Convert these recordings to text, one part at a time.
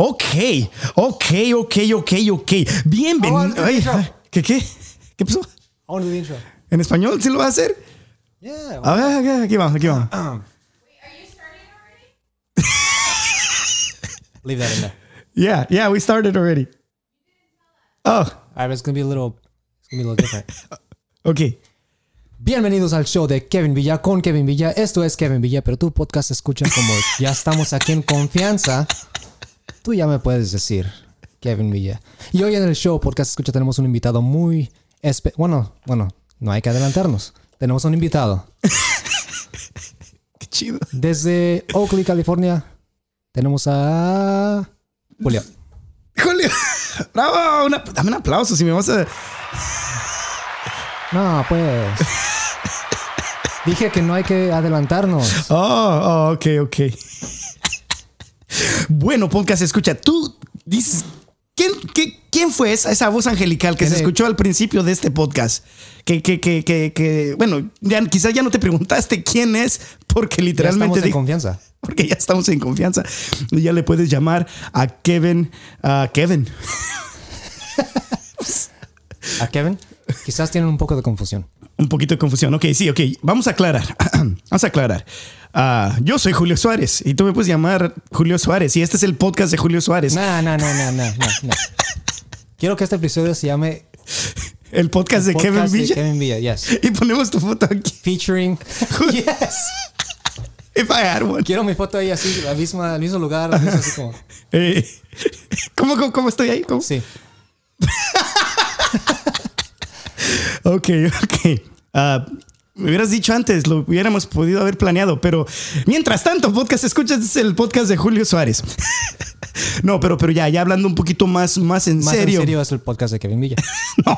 Ok, ok, ok, ok, ok. Bienvenido. ¿Qué, qué? ¿Qué pasó? I want to do the intro. ¿En español sí lo va a hacer? Yeah. A ver, aquí, aquí vamos, aquí vamos. Um, Are you starting already? leave that in there. Yeah, yeah, we started already. Oh, All right, but it's gonna be a little, it's gonna be a little different. ok. Bienvenidos al show de Kevin Villa con Kevin Villa. Esto es Kevin Villa, pero tu podcast escucha como ya estamos aquí en confianza. Tú ya me puedes decir Kevin Villa. Y hoy en el show podcast escucha tenemos un invitado muy espe bueno, bueno, no hay que adelantarnos. Tenemos un invitado Qué chido. desde Oakley, California. Tenemos a Julio. Julio. Bravo, una- dame un aplauso si me vas a... No, pues. Dije que no hay que adelantarnos. Oh, oh, ok, ok. Bueno, podcast, escucha, tú dices, ¿quién, qué- quién fue esa, esa voz angelical que se escuchó al principio de este podcast? Que, que, que, que, que, bueno, ya, quizás ya no te preguntaste quién es, porque Ya literalmente estamos en confianza. porque ya estamos en confianza. Y ya le puedes llamar a Kevin, a Kevin. A Kevin, quizás tienen un poco de confusión. Un poquito de confusión. Ok, sí, ok. Vamos a aclarar. Vamos a aclarar. Ah, yo soy Julio Suárez y tú me puedes llamar Julio Suárez y este es el podcast de Julio Suárez. No, no, no, no, no, no, no. Quiero que este episodio se llame El podcast de Podcast Kevin de Villa. Kevin Villa, yes. Y ponemos tu foto aquí. Featuring. yes. If I had one. Quiero mi foto ahí así, la misma, el mismo lugar, la misma así como. Eh, ¿cómo, cómo, cómo estoy ahí? ¿Cómo? Sí. Ok, ok. Ah, me hubieras dicho antes, lo hubiéramos podido haber planeado, pero mientras tanto, podcast escuchas es el podcast de Julio Suárez. no, pero, pero ya, ya hablando un poquito más, más en Más serio. en serio es el podcast de Kevin Villa. No.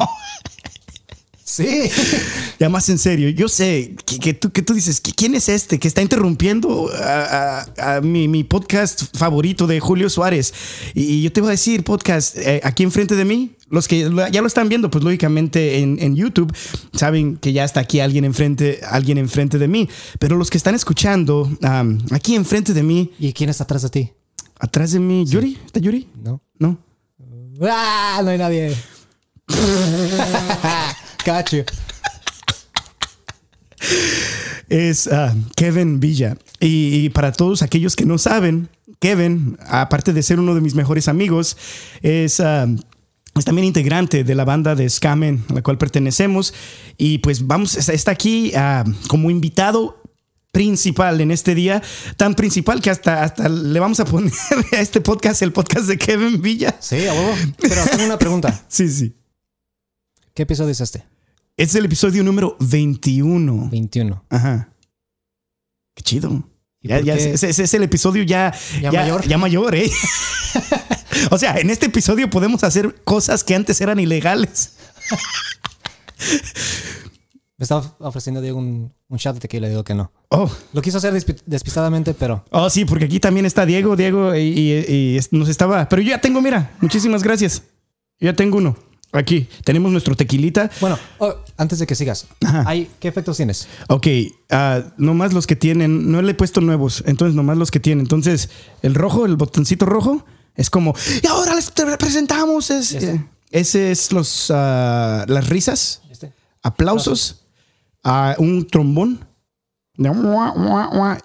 Sí. Ya más en serio, yo sé que, que tú, que tú dices, "¿Qui- ¿quién es este que está interrumpiendo a, a- a mi, mi podcast favorito de Julio Suárez? Y, y yo te voy a decir, podcast, eh, aquí enfrente de mí, los que ya lo están viendo, pues lógicamente en, en YouTube, saben que ya está aquí alguien enfrente, alguien enfrente de mí. Pero los que están escuchando, am, aquí enfrente de mí, ¿Y quién está atrás de ti? atrás de mí, Yuri, ¿está Yuri? No. No. ¡Ah! No hay nadie. Got you. es ah, Kevin Villa. Y, y para todos aquellos que no saben, Kevin, aparte de ser uno de mis mejores amigos, es, ah, es también integrante de la banda de Scamen, a la cual pertenecemos. Y pues vamos, está está aquí ah, como invitado principal en este día, tan principal que hasta, hasta le vamos a poner a este podcast el podcast de Kevin Villa. Sí, a huevo. Pero tengo una pregunta. Sí, sí. ¿Qué episodio es este? Este es el episodio número 21. 21. Ajá. Qué chido. Es el episodio ya, ¿Ya ya, mayor? ya mayor, ¿eh? o sea, en este episodio podemos hacer cosas que antes eran ilegales. Me estaba ofreciendo Diego un, un shot de tequila y digo que no. Oh, Lo quiso hacer despi- despistadamente, pero oh, sí, porque aquí también está Diego, Diego, y, y- y nos estaba. Pero yo ya tengo, mira, muchísimas gracias. Yo ya tengo uno. Aquí tenemos nuestro tequilita. bueno, oh, antes de que sigas, hay, ¿qué efectos tienes? Ok, ah, nomás los que tienen, no le he puesto nuevos, entonces nomás los que tienen. Entonces, el rojo, el botoncito rojo, es como, y ahora les presentamos. Es, ¿Este? ese es los, ah, las risas, Este. aplausos, a un trombón.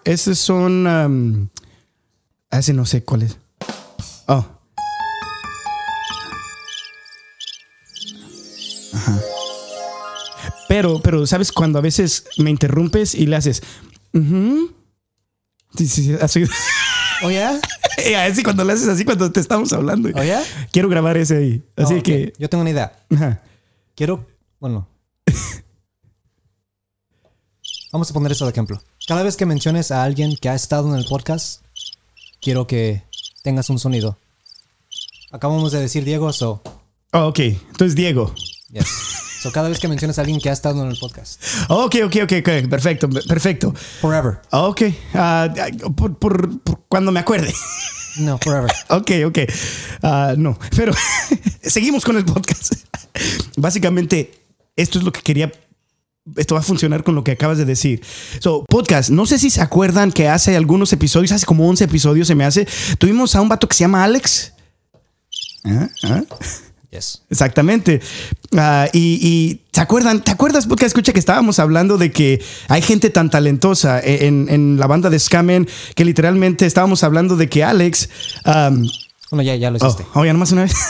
Esos son, am, ese no sé cuál es. Oh. Ajá. Pero, pero, ¿sabes? Cuando a veces me interrumpes y le haces. "Ujú". Sí, sí, sí, así. ¿Oh? Eh, así cuando le haces así cuando te estamos hablando. ¿Oh, ya? Quiero grabar ese ahí. Así Oh, que. Yo tengo una idea. ajá. Quiero, bueno. Vamos a poner eso de ejemplo. Cada vez que menciones a alguien que ha estado en el podcast, quiero que tengas un sonido. Acabamos de decir Diego, so, Oh, ok. Entonces, Diego. Yes. So, cada vez que menciones a alguien que ha estado en el podcast. Ok, ok, ok, ok. Perfecto, perfecto. Forever. Ok. ah, por, por- por cuando me acuerde. No, forever. Ok, ok. Ah, no, pero seguimos con el podcast. Básicamente, esto es lo que quería esto va a funcionar con lo que acabas de decir. So, podcast, no sé si se acuerdan que hace algunos episodios, hace como 11 episodios se me hace, tuvimos a un vato que se llama Alex. ¿Ah? ¿Ah? Yes. Exactamente. Ah, y, y, ¿te acuerdan? ¿Te acuerdas, podcast? Escucha que estábamos hablando de que hay gente tan talentosa en, en la banda de Scamen que literalmente estábamos hablando de que Alex. um, Bueno, ya, ya lo oh, hiciste. oh, ya nomás una vez.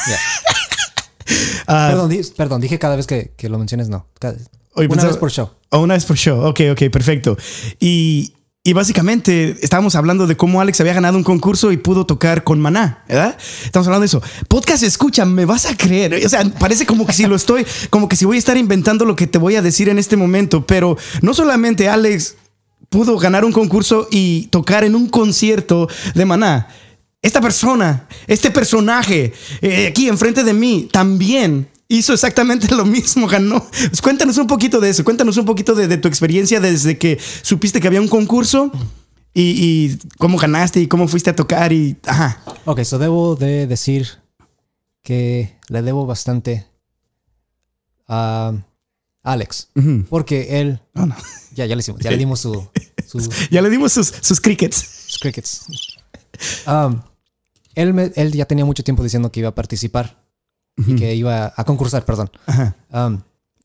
Ah, perdón, di- perdón, dije cada vez que, que lo menciones, no. Cada- una pensaba- vez por show. Oh, una vez por show. Ok, ok, perfecto. Y, y básicamente estábamos hablando de cómo Alex había ganado un concurso y pudo tocar con Maná, ¿verdad? Estamos hablando de eso. Podcast, escucha, me vas a creer. O sea, parece como que si lo estoy, como que si voy a estar inventando lo que te voy a decir en este momento, pero no solamente Alex pudo ganar un concurso y tocar en un concierto de Maná. Esta persona, este personaje eh, aquí enfrente de mí también hizo exactamente lo mismo, ganó. Pues cuéntanos un poquito de eso, cuéntanos un poquito de, de tu experiencia desde que supiste que había un concurso y, y cómo ganaste y cómo fuiste a tocar y... Ajá. Ok, so debo de decir que le debo bastante a Alex. Porque él, Oh, no. ya, ya le hicimos, ya le dimos su, su- Ya le dimos sus, sus crickets. sus crickets. Um, él, me- él ya tenía mucho tiempo diciendo que iba a participar y que iba a concursar, perdón. Ajá. Um,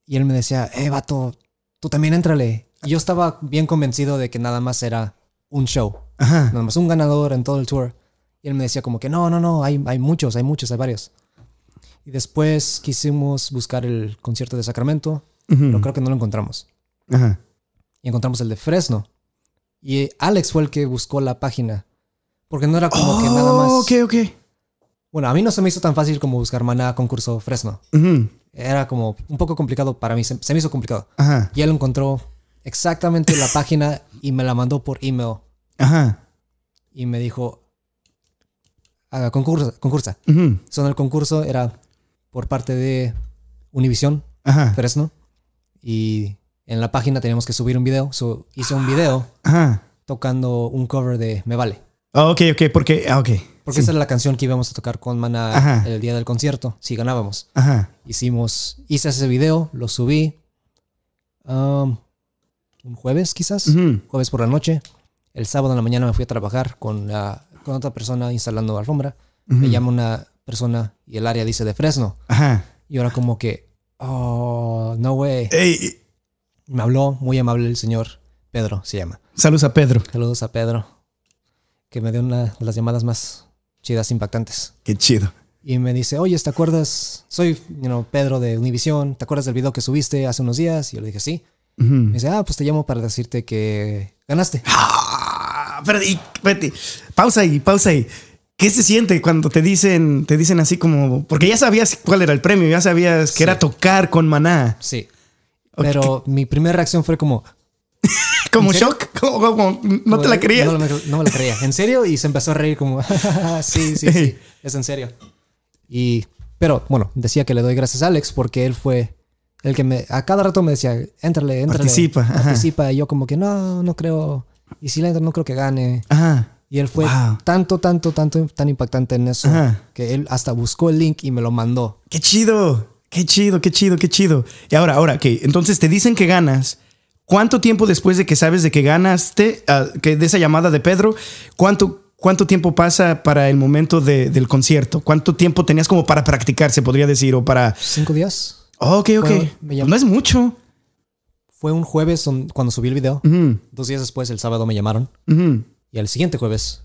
y él me decía, eh, vato, tú también éntrale. Y yo estaba bien convencido de que nada más era un show, Ajá. nada más un ganador en todo el tour. Y él me decía como que no, no, no, hay, hay muchos, hay muchos, hay varios. Y después quisimos buscar el concierto de Sacramento, Ujú. pero creo que no lo encontramos. Ajá. Y encontramos el de Fresno. Y Alex fue el que buscó la página. Porque no era como que nada más... Oh, ok, ok. Bueno, a mí no se me hizo tan fácil como buscar Maná concurso Fresno. Ujú. Era como un poco complicado para mí, se, se me hizo complicado. Ajá. Y él encontró exactamente la página y me la mandó por email. Ajá. Y me dijo, "Ah, concursa, concursa. Ujú. Son el concurso era por parte de Univision Ajá. Fresno. Y en la página teníamos que subir un video. So, hice un video Ajá. tocando un cover de Me Vale. Oh, ok, ok, porque... Ah, ok. Porque esa era la canción que íbamos a tocar con Mana Ajá. el día del concierto, si ganábamos. Ajá. Hicimos, hice ese video, lo subí um, un jueves quizás, jueves por la noche. El sábado en la mañana me fui a trabajar con, la- con otra persona instalando alfombra. Me Ujú. llama una persona y el área dice de Fresno. Ajá. Y ahora como que, oh, no way. Ey, Me habló muy amable el señor Pedro, se llama. saludos a Pedro. Saludos a Pedro, que me dio una de las llamadas más chidas, impactantes. Qué chido. Y me dice, oye, ¿te acuerdas? Soy you know, Pedro de Univision. ¿Te acuerdas del video que subiste hace unos días? Y yo le dije, sí. Me dice, ah, pues te llamo para decirte que ganaste. Ah, espérate, y- espérate. Pausa ahí, pausa ahí. ¿Qué se siente cuando te dicen, te dicen así como, porque ya sabías cuál era el premio, ya sabías que Sí. era tocar con Maná? Sí. Pero mi primera reacción fue como... Como shock, como, como, no te la creías. No, me- no me la creía. ¿En serio? Y se empezó a reír como, sí, sí, sí, es en serio. Y, pero bueno, decía que le doy gracias a Alex porque él fue el que me, a cada rato me decía, éntrale, éntrale. Participa, ajá. Participa. Y yo como que no, no creo. Y si le entro, no creo que gane. Ajá. Y él fue Wow. tanto, tanto, tanto, tan impactante en eso Ajá. que él hasta buscó el link y me lo mandó. Qué chido, qué chido, qué chido, qué chido. Y ahora, ahora, que entonces te dicen que ganas. ¿Cuánto tiempo después de que sabes de que ganaste, ah, que de esa llamada de Pedro, cuánto, cuánto tiempo pasa para el momento de- del concierto? ¿Cuánto tiempo tenías como para practicar, se podría decir, o para... ¿Cinco días? Oh, ok, ok. Bueno, no es mucho. Fue un jueves cuando subí el video. Dos días después, el sábado, me llamaron. Y al siguiente jueves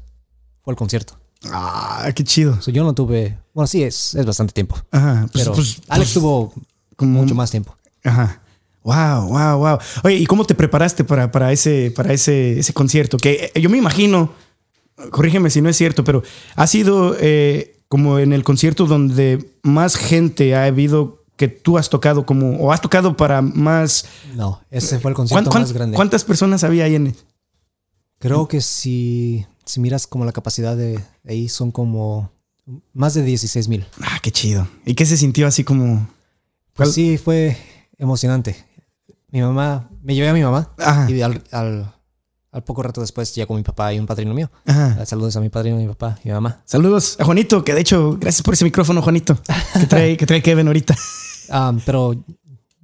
fue el concierto. Ah, qué chido. So, yo no tuve. Bueno, sí, es, es bastante tiempo. Ajá. Pues, Pero pues, Alex tuvo como- mucho más tiempo. Ajá. Wow, wow, wow. Oye, ¿y cómo te preparaste para, para ese, para ese, ese concierto? Que eh, yo me imagino, corrígeme si no es cierto, pero ha sido eh, como en el concierto donde más gente ha habido que tú has tocado como, o has tocado para más... No, ese fue el ¿cuán- concierto más grande. ¿Cuántas personas había ahí en... Creo que si, si miras como la capacidad de ahí, son como más de 16 mil. Ah, qué chido. ¿Y qué se sintió así como... Pues ¿Cuál- sí, fue emocionante. Mi mamá, me llevé a mi mamá Ajá, y al, al, al poco rato después llegó mi papá y un padrino mío. ajá. Saludos a mi padrino, mi papá y mi mamá. Saludos a Juanito, que de hecho, gracias por ese micrófono, Juanito, que trae, que trae Kevin ahorita. Ah, pero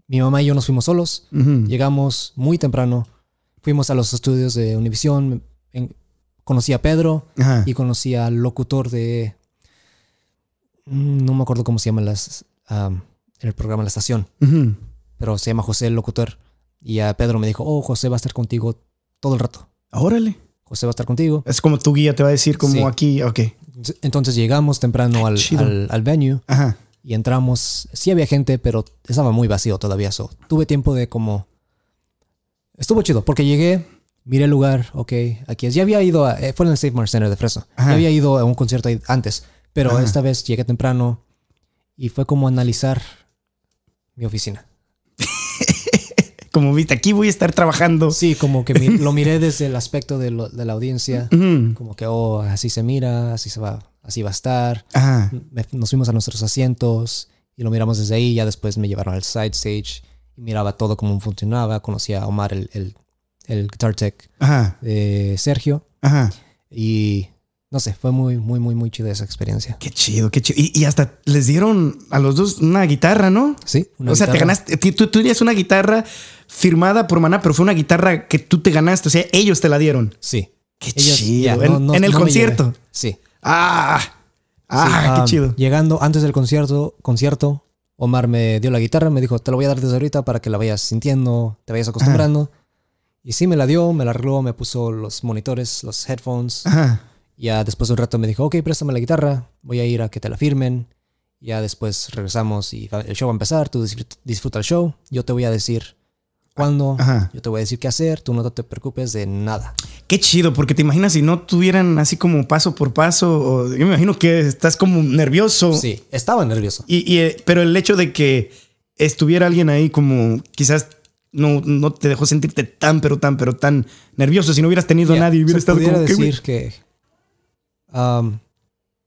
Mi mamá y yo nos fuimos solos. Llegamos muy temprano. Fuimos a los estudios de Univision. en- conocí a Pedro Ajá. y conocí al locutor de. mm, No me acuerdo cómo se llama las, am, el programa, la estación. Pero se llama José el locutor. Y a Pedro me dijo: Oh, José va a estar contigo todo el rato. Órale. José va a estar contigo. Es como tu guía te va a decir como Sí. aquí, ok. Entonces llegamos temprano al, al, al venue Ajá. y entramos. Sí había gente, pero estaba muy vacío todavía. So, tuve tiempo de como. Estuvo chido porque llegué, miré el lugar, ok, aquí es. Ya había ido a. eh, fue en el Safe Mart Center de Fresno. Ajá. Ya había ido a un concierto antes, pero Ajá. esta vez llegué temprano y fue como analizar mi oficina. Como viste, aquí voy a estar trabajando. Sí, como que mi- lo miré desde el aspecto de, lo- de la audiencia. Como que, oh, así se mira, así se va, así va a estar. Ajá. Nos fuimos a nuestros asientos y lo miramos desde ahí. Ya después me llevaron al side stage y miraba todo cómo funcionaba. Conocí a Omar, el, el, el guitar tech Ajá. de Sergio. Ajá. Y no sé, fue muy, muy, muy, muy chida esa experiencia. Qué chido, qué chido. Y, y hasta les dieron a los dos una guitarra, ¿no? Sí, una o sea, te ganaste. Tú, tú tenías una guitarra firmada por Maná, pero fue una guitarra que tú te ganaste. O sea, ellos te la dieron. Sí. Qué Ellos- chido. ya, en, no- no- en el no concierto. Sí. Ah. Ah, Sí, qué um, chido. Llegando antes del concierto, concierto, Omar me dio la guitarra, me dijo, te la voy a dar desde ahorita para que la vayas sintiendo, te vayas acostumbrando. Y sí, me la dio, me la arregló, me puso los monitores, los headphones. Ajá. Ya después de un rato me dijo, ok, préstame la guitarra, voy a ir a que te la firmen. Ya después regresamos y el show va a empezar, tú disfruta el show, yo te voy a decir cuándo, Ajá. yo te voy a decir qué hacer, tú no te preocupes de nada. Qué chido, porque te imaginas si no tuvieran así como paso por paso. o- yo me imagino que estás como nervioso. Sí, estaba nervioso. Y, y, eh, pero el hecho de que estuviera alguien ahí como quizás no, no te dejó sentirte tan, pero tan, pero tan nervioso. Si no hubieras tenido a Ya, nadie, hubiera estado pudiera como que, güey, decir que... um,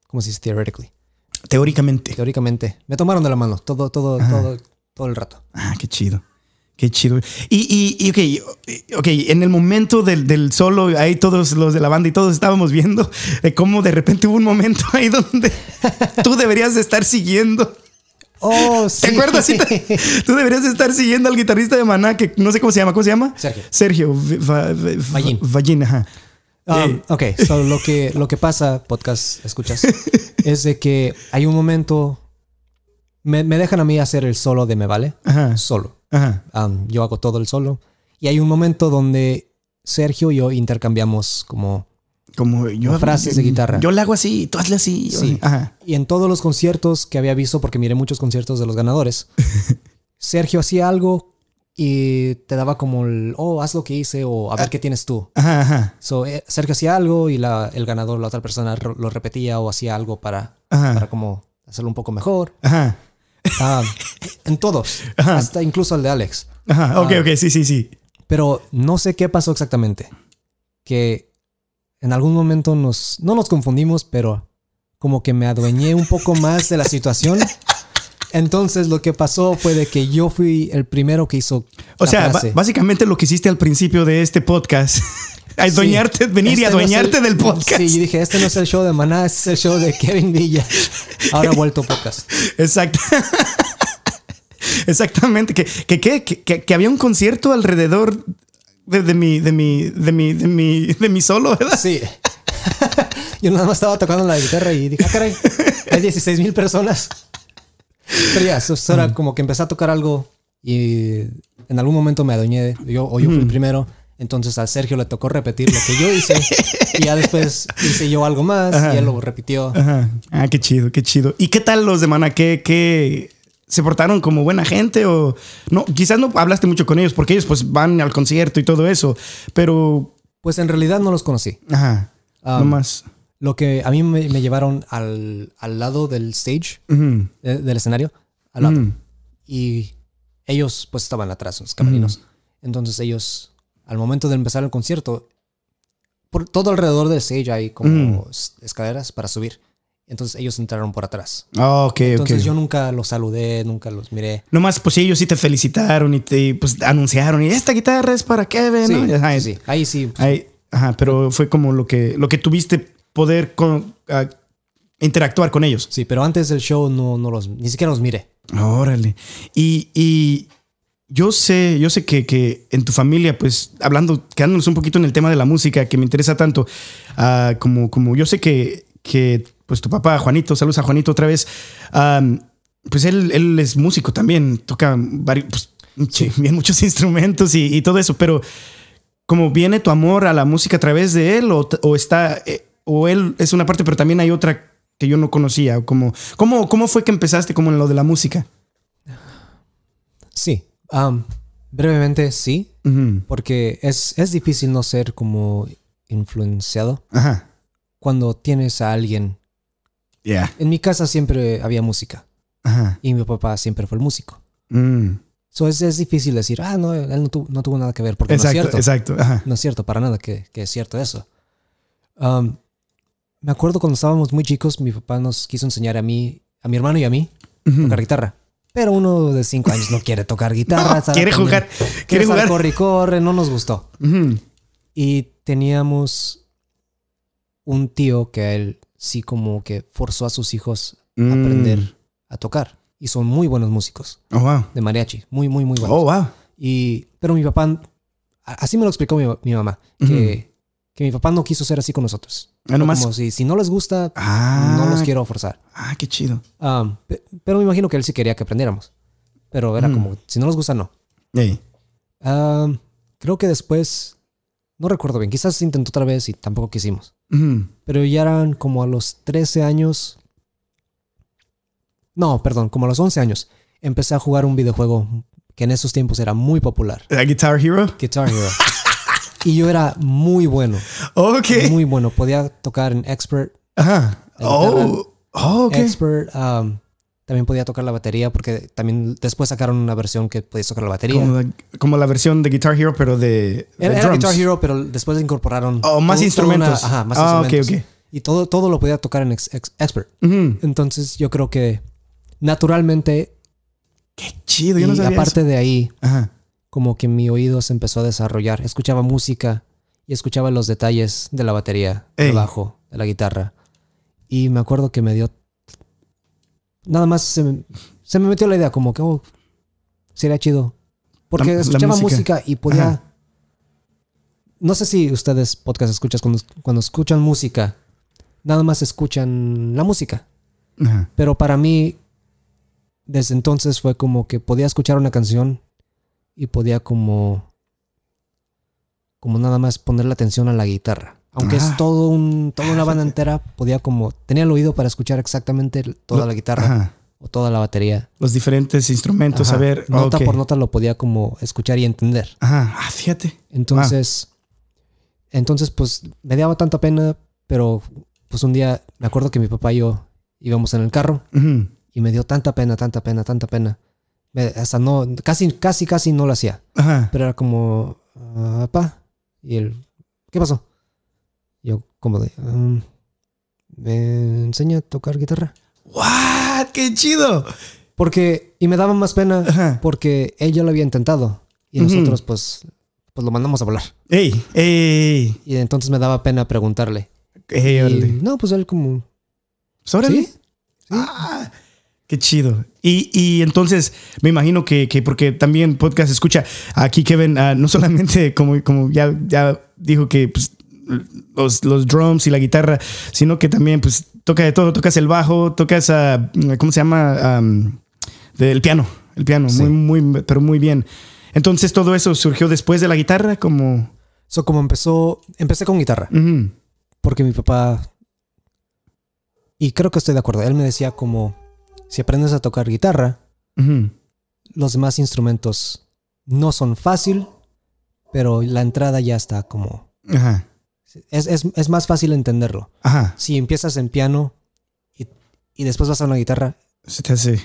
¿Cómo se dice? Theoretically. teóricamente. Teóricamente. Me tomaron de la mano todo, todo, Ajá. todo, todo el rato. Ah, qué chido. Qué chido. Y, y, y ok, ok, en el momento del, del solo, ahí todos los de la banda y todos estábamos viendo de cómo de repente hubo un momento ahí donde tú deberías de estar siguiendo. Oh, sí. ¿Te acuerdas? Sí, Tú deberías de estar siguiendo al guitarrista de Maná, que no sé cómo se llama. ¿Cómo se llama? Sergio. Sergio. Va- va- va- Vallín. Vallín, ajá. Um, ok, so lo que, lo que pasa, podcast, escuchas, es de que hay un momento. Me, me dejan a mí hacer el solo de Me Vale, Ajá. solo. Ajá. Um, yo hago todo el solo. Y hay un momento donde Sergio y yo intercambiamos como. Como yo. Frases de guitarra. Yo le hago así, tú hazle así. yo Sí. Ajá. Y en todos los conciertos que había visto, porque miré muchos conciertos de los ganadores, Sergio hacía algo y te daba como el, oh, haz lo que hice o a ver qué tienes tú. Ajá, ajá. So, eh, Sergio hacía algo y la, el ganador, la otra persona, lo repetía o hacía algo para, Ajá. para como hacerlo un poco mejor. Ajá. Ah, en todos, Ajá. hasta incluso el de Alex. Ajá. Ok, Ah. ok, sí, sí, sí. Pero no sé qué pasó exactamente. Que en algún momento nos, no nos confundimos, pero como que me adueñé un poco más de la situación. Entonces lo que pasó fue de que yo fui el primero que hizo O la sea, frase. básicamente lo que hiciste al principio de este podcast. adueñarte, venir y Este no es adueñarte el- del podcast. Sí, yo dije, este no es el show de Maná, este es el show de Kevin Villa. Ahora ha vuelto podcast. Exacto. Exactamente. Que, que, que, que- que había un concierto alrededor de, de mi, de mi, de mi, de mi, de mi solo, ¿verdad? Sí. Yo nada más estaba tocando la guitarra y dije, ah, caray, hay 16 mil personas. Pero ya, eso, era como que empecé a tocar algo y en algún momento me adueñé, yo, o yo fui el primero. Entonces a Sergio le tocó repetir lo que yo hice y ya después hice yo algo más Ajá. y él lo repitió. Ajá. Ah, qué chido, qué chido. ¿Y qué tal los de Mana? ¿Qué, qué se portaron como buena gente o no? Quizás no hablaste mucho con ellos porque ellos pues van al concierto y todo eso, pero Pues en realidad no los conocí. ajá, Um, no más. Lo que a mí me, me llevaron al, al lado del stage, de- del escenario, al lado. y ellos pues estaban atrás, los camerinos. Entonces ellos, al momento de empezar el concierto, por todo alrededor del stage hay como s- escaleras para subir. Entonces ellos entraron por atrás. Ah, ok, Entonces ok. yo nunca los saludé, nunca los miré. Nomás, pues ellos sí te felicitaron y te pues, anunciaron. Y esta guitarra es para Kevin. Sí, ¿no? Ajá, sí. Ahí sí. ahí- ajá, pero fue como lo que, lo que tuviste poder con, interactuar con ellos. Sí, pero antes del show no, no los, ni siquiera los miré. Órale. Y, y yo sé, yo sé que, que en tu familia, pues hablando, quedándonos un poquito en el tema de la música que me interesa tanto, ah, como, como yo sé que, que pues tu papá, Juanito, saludos a Juanito otra vez, pues él, él es músico también, toca varios, pues, sí, bien muchos instrumentos y, y todo eso, pero como viene tu amor a la música a través de él o, o está, eh, o él es una parte, pero también hay otra que yo no conocía, o como, ¿cómo, ¿cómo fue que empezaste como en lo de la música? Sí. Am, brevemente, sí. Ujú. Porque es, es difícil no ser como influenciado Ajá. cuando tienes a alguien. Ya. En mi casa siempre había música Ajá. y mi papá siempre fue el músico. Mm. So es, es difícil decir, ah, no, él no, tu- no tuvo nada que ver, porque Exacto, no es cierto. exacto. Ajá. No es cierto, para nada que, que es cierto eso. Um, me acuerdo cuando estábamos muy chicos, mi papá nos quiso enseñar a mí, a mi hermano y a mí, Ujú. tocar guitarra. Pero uno de cinco años no quiere tocar guitarra. No, quiere jugar. Quiere jugar. corre y corre, no nos gustó. Y teníamos un tío que a él sí como que forzó a sus hijos a Mm. aprender a tocar. Y son muy buenos músicos Oh, wow. de mariachi. Muy, muy, muy buenos. Oh, wow. Y, pero mi papá, así me lo explicó mi, mi mamá, que, que mi papá no quiso ser así con nosotros. Ah, nomás. Como si, si no les gusta, Ah. no los quiero forzar. Ah, qué chido. Um, pe- pero me imagino que él sí quería que aprendiéramos. Pero era Mm. como, si no les gusta, no. Ey. Um, creo que después, no recuerdo bien, quizás intentó otra vez y tampoco quisimos. Ujú. Pero ya eran como a los 13 años. No, perdón, como a los 11 años. Empecé a jugar un videojuego que en esos tiempos era muy popular. ¿La Guitar Hero? Guitar Hero. y yo era muy bueno, Ok. muy bueno. Podía tocar en Expert. Ajá. Oh. Oh, ok. Expert. um, también podía tocar la batería porque también después sacaron una versión que podías tocar la batería. Como la, como la versión de Guitar Hero, pero de, de Era, era drums. Guitar Hero, pero después incorporaron. Oh, más todo- toda una- instrumentos. ajá, más Ah, ok, instrumentos. ok. Y todo, todo lo podía tocar en ex- ex- Expert. Entonces yo creo que naturalmente, Qué chido. Yo y no sabía aparte eso. de ahí, Ajá. Como que mi oído se empezó a desarrollar. Escuchaba música y escuchaba los detalles de la batería, del bajo, de la guitarra. Y me acuerdo que me dio... Nada más se me, se me metió la idea como que, oh, sería chido. Porque La- la escuchaba música. música. y podía... Ajá. No sé si ustedes, podcast escuchas, cuando, cuando escuchan música, nada más escuchan la música. Ajá. Pero para mí, desde entonces fue como que podía escuchar una canción y podía como, como nada más ponerle atención a la guitarra. Aunque Ah. es todo un, toda una banda entera, podía como, tenía el oído para escuchar exactamente toda la guitarra Ajá. o toda la batería. Los diferentes instrumentos, Ajá. a ver. Nota por nota lo podía como escuchar y entender. Ajá. Ah, fíjate. Entonces, entonces pues me daba tanta pena, pero pues un día me acuerdo que mi papá y yo íbamos en el carro y me dio tanta pena, tanta pena, tanta pena. Hasta no, casi, casi, casi no lo hacía. Ajá. Pero era como, "Ah, papá. Y él, ¿qué pasó? Yo, como de, "Um, ¿me enseña a tocar guitarra? ¡What! ¡Qué chido! Porque, y me daba más pena Ajá. porque él ya lo había intentado. Y nosotros, pues, pues lo mandamos a volar. ¡Ey! ¡Ey! Y entonces me daba pena preguntarle. ¡Ey! Y, órale. no, pues él como, Pues, órale. ¿sí? Ah, qué chido. Y, y entonces me imagino que, que porque también podcast escucha aquí Kevin, ah, no solamente como, como ya, ya dijo que pues, los, los drums y la guitarra, sino que también pues toca de todo, tocas el bajo, tocas, ah, ¿cómo se llama? Am, del piano, el piano, Sí. muy, muy, pero muy bien. Entonces todo eso surgió después de la guitarra, como... So, como empezó, empecé con guitarra. Porque mi papá, y creo que estoy de acuerdo, él me decía como, si aprendes a tocar guitarra, los demás instrumentos no son fácil, pero la entrada ya está como... Ajá, Es, es- es más fácil entenderlo. ajá, Si empiezas en piano y, y después vas a una guitarra, se te hace...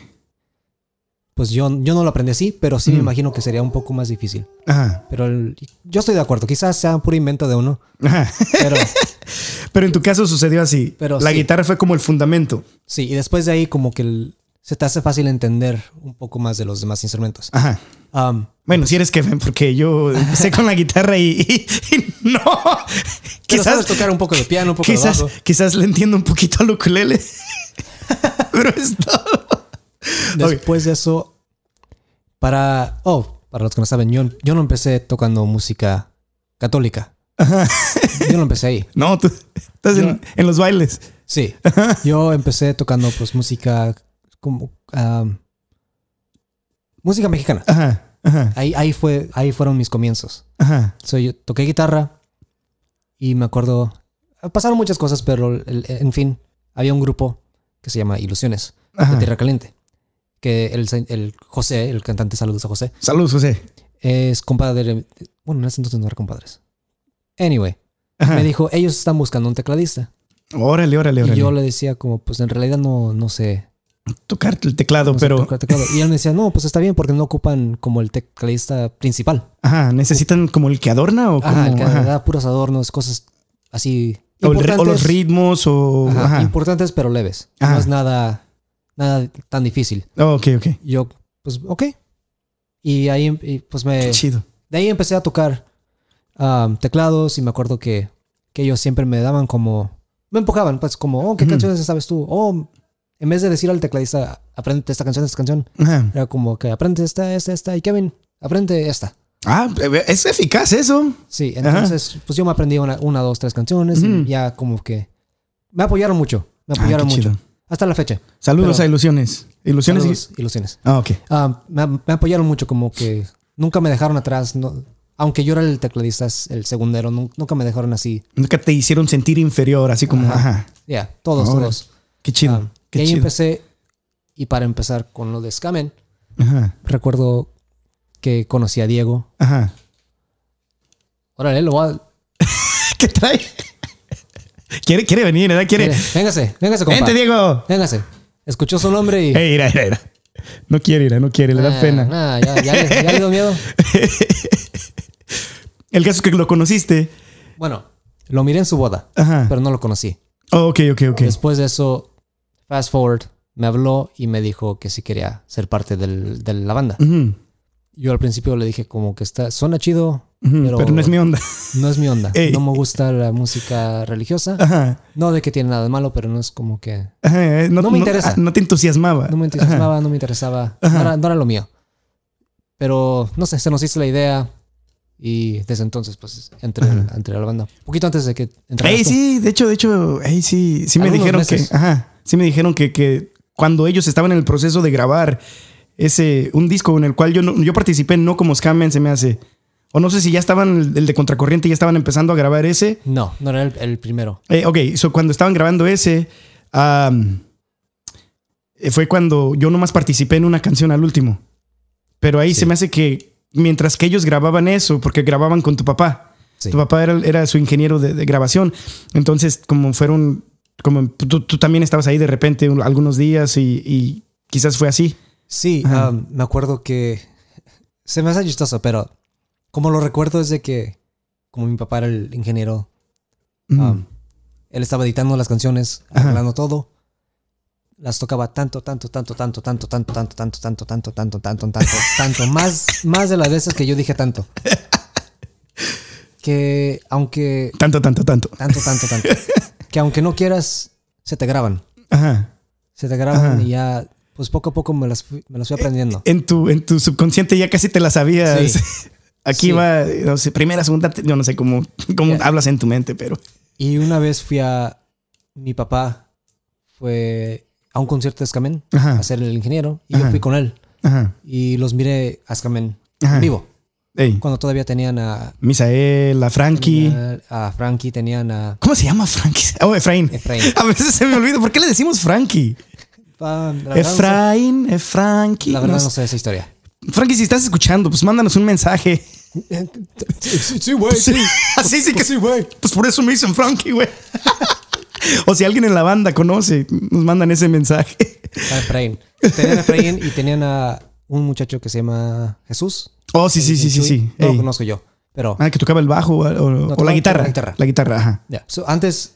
pues yo, yo no lo aprendí así, pero sí me imagino que sería un poco más difícil. Ajá, Pero el- yo estoy de acuerdo, quizás sea puro invento de uno, ajá. pero Pero en tu caso sucedió así. Pero la sí. guitarra fue como el fundamento. sí, y después de ahí como que el- se te hace fácil entender un poco más de los demás instrumentos. Ajá. Um, Bueno, si eres Kevin, porque yo empecé con la guitarra y, y- y no. Pero Quizás, sabes tocar un poco de piano, un poco quizás, de bajo. quizás le entiendo un poquito al ukulele. Pero es todo. Después de eso, para... Oh, para los que no saben, yo, yo no empecé tocando música católica. Yo no empecé ahí. No, tú estás en, en los bailes. Sí. Yo empecé tocando pues música como am, música mexicana. Ajá, ajá, Ahí, ahí fue, ahí fueron mis comienzos. ajá. So, yo toqué guitarra y me acuerdo. Pasaron muchas cosas, pero el- en fin, había un grupo que se llama Ilusiones de. Tierra Caliente. Que el, el José, el cantante, saludos a José, Saludos, José. es compadre. Bueno, en ese entonces no era compadres. Anyway, Ajá. me dijo, ellos están buscando un tecladista. Órale, órale, Y órale. yo le decía, como, pues en realidad no, no sé. Tocar el teclado, no sé pero teclado. Y él me decía, no, pues está bien porque no ocupan como el tecladista principal. ajá, necesitan como el que adorna o como Ajá, el que ajá. da puros adornos, cosas así. o, los ritmos o Ajá, ajá. importantes pero leves. No es nada, nada tan difícil. Oh, ok, ok. Yo, pues, ok. Y ahí, y, pues me... Qué chido. De ahí empecé a tocar um, teclados y me acuerdo que, que ellos siempre me daban como... Me empujaban, pues como, oh, ¿qué Ujú. canciones sabes tú? Oh, en vez de decir al tecladista, aprende esta canción, esta canción, Ajá. era como que aprende esta, esta, esta. Y Kevin, aprende esta. Ah, es eficaz eso. Sí, entonces, pues yo me aprendí una, una dos, tres canciones y ya como que... Me apoyaron mucho, me Ah, apoyaron mucho. chido. Hasta la fecha. Saludos Pero- a Ilusiones. Ilusiones. y- Saludos, ilusiones. Ah, ok. Ah, me, me apoyaron mucho, como que nunca me dejaron atrás. No, aunque yo era el tecladista, el segundero, nun- nunca me dejaron así. Nunca te hicieron sentir inferior, así como, Ajá. Ya, todos, Ahora, todos. Qué chido. Ah, y qué ahí chido. empecé. Y para empezar con lo de Scamen, Ajá. recuerdo que conocí a Diego. Ajá. Órale, lo voy a. ¿Qué trae? quiere, quiere venir, ¿verdad? Quiere. Mire, Véngase, véngase, compa. Vente, Diego. Véngase. Escuchó su nombre y. Ey, mira, mira, mira. No quiere ir, no quiere, le da Ah, pena. nah, ya, ya, le- ya le dio miedo. El caso es que lo conociste. Bueno, lo miré en su boda, Ajá. pero no lo conocí. Oh, ok, ok, ok. Después de eso, fast forward, me habló y me dijo que sí quería ser parte del- de la banda. Yo al principio le dije como que está, suena chido, Pero- pero... no es mi onda. no es mi onda. Ey. No me gusta la música religiosa. Ajá. No de que tiene nada de malo, pero no es como que... Ajá, eh, No me interesa. ah, No, te entusiasmaba. No me entusiasmaba, no me interesaba. No era, no era lo mío. Pero, no sé, se nos hizo la idea y desde entonces pues entré, entré a la banda. Un poquito antes de que tú. sí, de hecho, de hecho, ey, sí, sí me Algunos dijeron meses. que, ajá, sí me dijeron que, que cuando ellos estaban en el proceso de grabar ese, un disco en el cual yo, no- yo participé, no como Scamen se me hace, o no sé si ya estaban, el, de Contracorriente, ya estaban empezando a grabar ese. No, no era el, el primero. Eh, ok, so cuando estaban grabando ese, eh, fue cuando yo nomás participé en una canción al último. Pero ahí Sí. se me hace que mientras que ellos grababan eso, porque grababan con tu papá, Sí. tu papá era, era su ingeniero de, de grabación. Entonces, como fueron, como tú, tú también estabas ahí de repente un- algunos días y, y quizás fue así. Sí, um, me acuerdo que se me hace chistoso, pero como lo recuerdo es de que como mi papá era el ingeniero, Mm. um, él estaba editando las canciones, arreglando todo. Las tocaba tanto, tanto, tanto, tanto, tanto, tanto, tanto, tanto, tanto, tanto, tanto, tanto, tanto, tanto, más, más de las veces que yo dije tanto. Que aunque Tanto, tanto, tanto. tanto, tanto, tanto, que aunque no quieras, se te graban, Ajá. se te graban Ajá. y ya, pues poco a poco me las fui, me las fui aprendiendo. En tu, en tu subconsciente ya casi te la sabías. Sí. Aquí Sí. va, no sé, primera, segunda, yo no sé cómo, cómo hablas en tu mente, pero. Y una vez fui a. Mi papá fue a un concierto de Escamen Ajá. a ser el ingeniero y Ajá. yo fui con él Ajá. y los miré a Escamen en vivo. Ey, Cuando todavía tenían a, Misael, a Frankie. a Frankie, tenían a ¿Cómo se llama Frankie? Oh, Efraín. Efraín. A veces se me olvida. ¿Por qué le decimos Frankie? Ah, verdad no sé- Efraín, Efrankie. La verdad no no sé. esa historia. Frankie, si estás escuchando, pues mándanos un mensaje. Sí, güey, Sí, Así sí que sí, güey. Pues por eso me dicen Frankie, güey. o si alguien en la banda conoce, nos mandan ese mensaje. A Efraín. Tenían a Efraín y tenían a un muchacho que se llama Jesús. Oh, sí, sí, sí, sí, sí. No lo conozco yo, pero Ah, que tocaba el bajo o, o- o tocaba la guitarra. la guitarra. La guitarra, ajá. So, antes,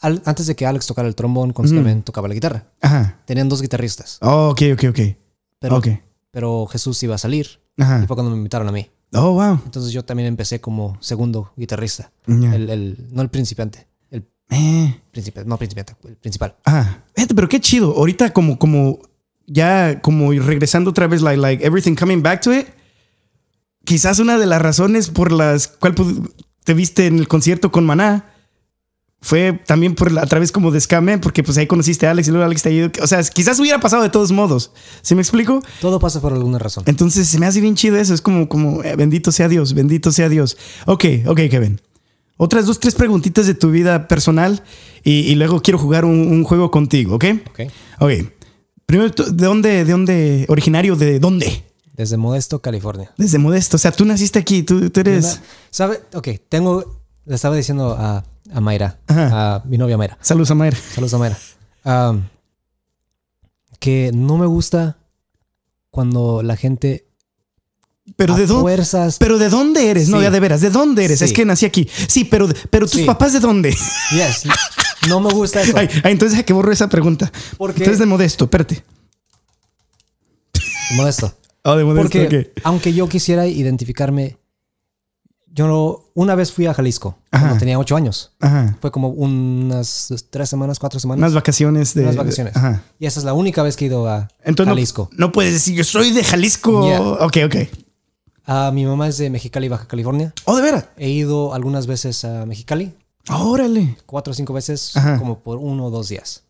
al- antes de que Alex tocara el trombón, con Ujú. Escamen tocaba la guitarra. Ajá. Tenían dos guitarristas, Oh, ok, ok, ok. pero, ok. pero Jesús iba a salir y Ajá. fue cuando me invitaron a mí. Oh, wow. Entonces yo también empecé como segundo guitarrista. El, el- no el principiante, el Eh. principal, no principiante, el principal. Fíjate, pero qué chido. Ahorita como, como, ya como regresando otra vez, like, like everything coming back to it. quizás una de las razones por las cual te viste en el concierto con Maná fue también por la, a través como de Scam, porque pues ahí conociste a Alex y luego Alex te ayudó. O sea, quizás hubiera pasado de todos modos. ¿Sí me explico? Todo pasa por alguna razón. Entonces se me hace bien chido eso. Es como, como eh, bendito sea Dios, bendito sea Dios. Ok, ok, Kevin. Otras dos, tres preguntitas de tu vida personal y, y luego quiero jugar un, un juego contigo, ¿ok? Ok. Ok. Primero, ¿tú- ¿de dónde, de dónde, originario de dónde? Desde Modesto, California. Desde Modesto. O sea, tú naciste aquí, tú, tú eres... ¿Sabe? Ok, tengo. Le estaba diciendo a, a Mayra, Ajá. a mi novia Mayra. Saludos a Mayra. Saludos a Mayra. Que no me gusta cuando la gente Pero de dónde... fuerzas. Pero de dónde eres? No, ya de veras, ¿de dónde eres? Sí. Es que nací aquí. Sí, pero, pero tus Sí. papás de dónde? Yes, no me gusta eso. Ay, ay, entonces a que borro esa pregunta. Porque- Entonces de Modesto, espérate. Modesto. Oh, de Modesto, Porque aunque yo quisiera identificarme, yo no, una vez fui a Jalisco Ajá. cuando tenía ocho años. Ajá. Fue como unas tres semanas, cuatro semanas. Unas vacaciones de... Unas vacaciones. Ajá. Y esa es la única vez que he ido a Entonces Jalisco. No, no puedes decir, yo soy de Jalisco. Yeah. Ok, ok. Ah, mi mamá es de Mexicali, Baja California. Oh, de veras. He ido algunas veces a Mexicali, Órale. cuatro o cinco veces, Ajá. como por uno o dos días.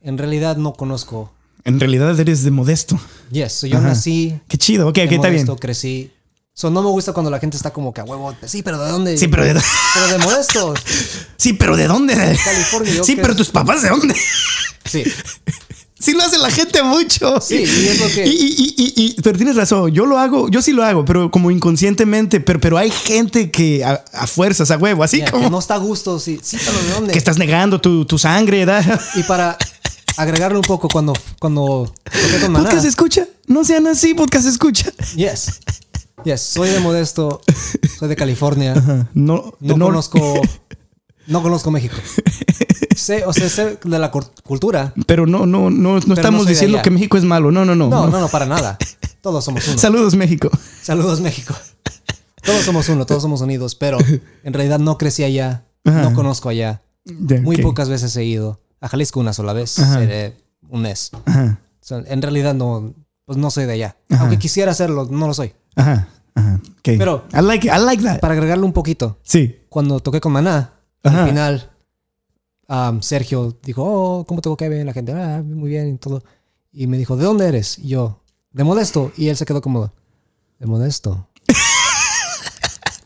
En realidad no conozco. En realidad eres de Modesto. Yes, so yo Ajá. nací. Qué chido. Ok, ok, en está bien. Modesto, crecí. So no me gusta cuando la gente está como que a huevo. Sí, pero ¿de dónde? Sí, pero de, Pero de Modesto. sí, pero ¿de dónde? California, yo Sí, pero tus papás de dónde? Sí. Sí lo hace la gente mucho. Sí, y es lo que- Y, y- y- y- pero tienes razón, yo lo hago, yo sí lo hago, pero como inconscientemente, pero, pero hay gente que a, a fuerzas, a huevo, así como que no está a gusto. Sí, sí, pero ¿de dónde? que estás negando tu, tu sangre, ¿verdad? Y para agregarle un poco cuando, cuando. Podcast escucha, no sean así, podcast escucha. Yes. Yes, soy de Modesto, soy de California. No no- conozco no conozco México. Sé, o sea, sé de la cultura. Pero no, no, no, no estamos diciendo que México es malo. No, no, no. No, no, no, para nada. Todos somos uno. Saludos, México. Saludos, México. Todos somos uno, todos somos unidos, pero en realidad no crecí allá, Ajá. no conozco allá. Muy pocas veces he ido. A Jalisco una sola vez, seré un mes. Ajá, O sea, en realidad no, pues no soy de allá. Ajá. Aunque quisiera hacerlo, no lo soy. ajá, ajá. ok. Pero- I like it, I like that. Para agregarle un poquito, Sí. cuando toqué con Maná, Ajá. al final, um, Sergio dijo, oh, ¿cómo tocó Kevin? La gente, ah, muy bien y todo. Y me dijo, ¿de dónde eres? Y yo, de Modesto. Y él se quedó como, de Modesto.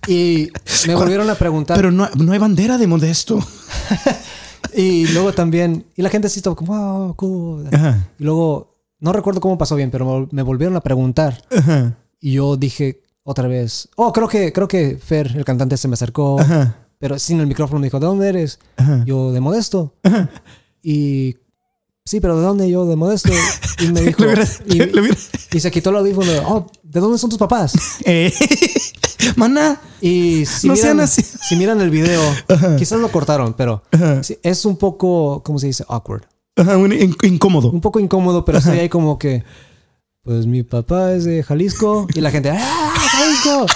y me volvieron a preguntar. Pero no, no hay bandera de modesto. y luego también, y la gente así estaba como, oh, cool. Ajá, Y luego, no recuerdo cómo pasó bien, pero me- me volvieron a preguntar. ajá, Y yo dije otra vez, oh, creo que, creo que Fer, el cantante, se me acercó. ajá, Pero sin el micrófono me dijo, ¿de dónde eres? ajá. Yo, de Modesto. Y sí, pero ¿de dónde? Yo, de Modesto. Y me dijo, hubiera- y, y se quitó el audífono. Oh, ¿de dónde son tus papás? Eh, Maná. Y si, No sean miran, así. si miran el video, quizás lo cortaron, pero Ajá. es un poco, ¿cómo se dice? Awkward. Ajá, un in- incómodo. Un poco incómodo, pero estoy ahí como que, pues mi papá es de Jalisco y la gente, ¡ah, Jalisco!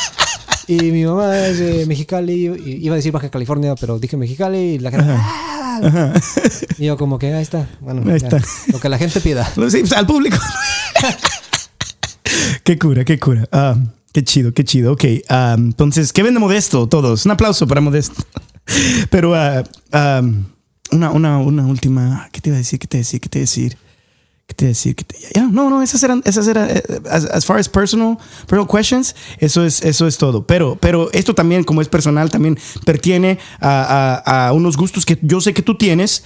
Y mi mamá es de Mexicali, y iba a decir Baja California, pero dije Mexicali y la gente, ¡ah! Y yo como que ahí está, bueno, Ahí ya, está. lo que la gente pida. Sí, pues, al público. qué cura, qué cura. Ah, qué chido, qué chido. Ok, ah, entonces, Kevin de Modesto, todos. Un aplauso para Modesto. Pero ah, una, una, una última. ¿Qué te iba a decir? ¿Qué te iba a decir? ¿Qué te iba a decir? ¿Qué te decir? ¿Qué te- ya, no, no, esas eran, esas eran, eh, as, as far as personal, personal questions, eso es, eso es todo. Pero, pero esto también, como es personal, también pertiene a, a- a unos gustos que yo sé que tú tienes.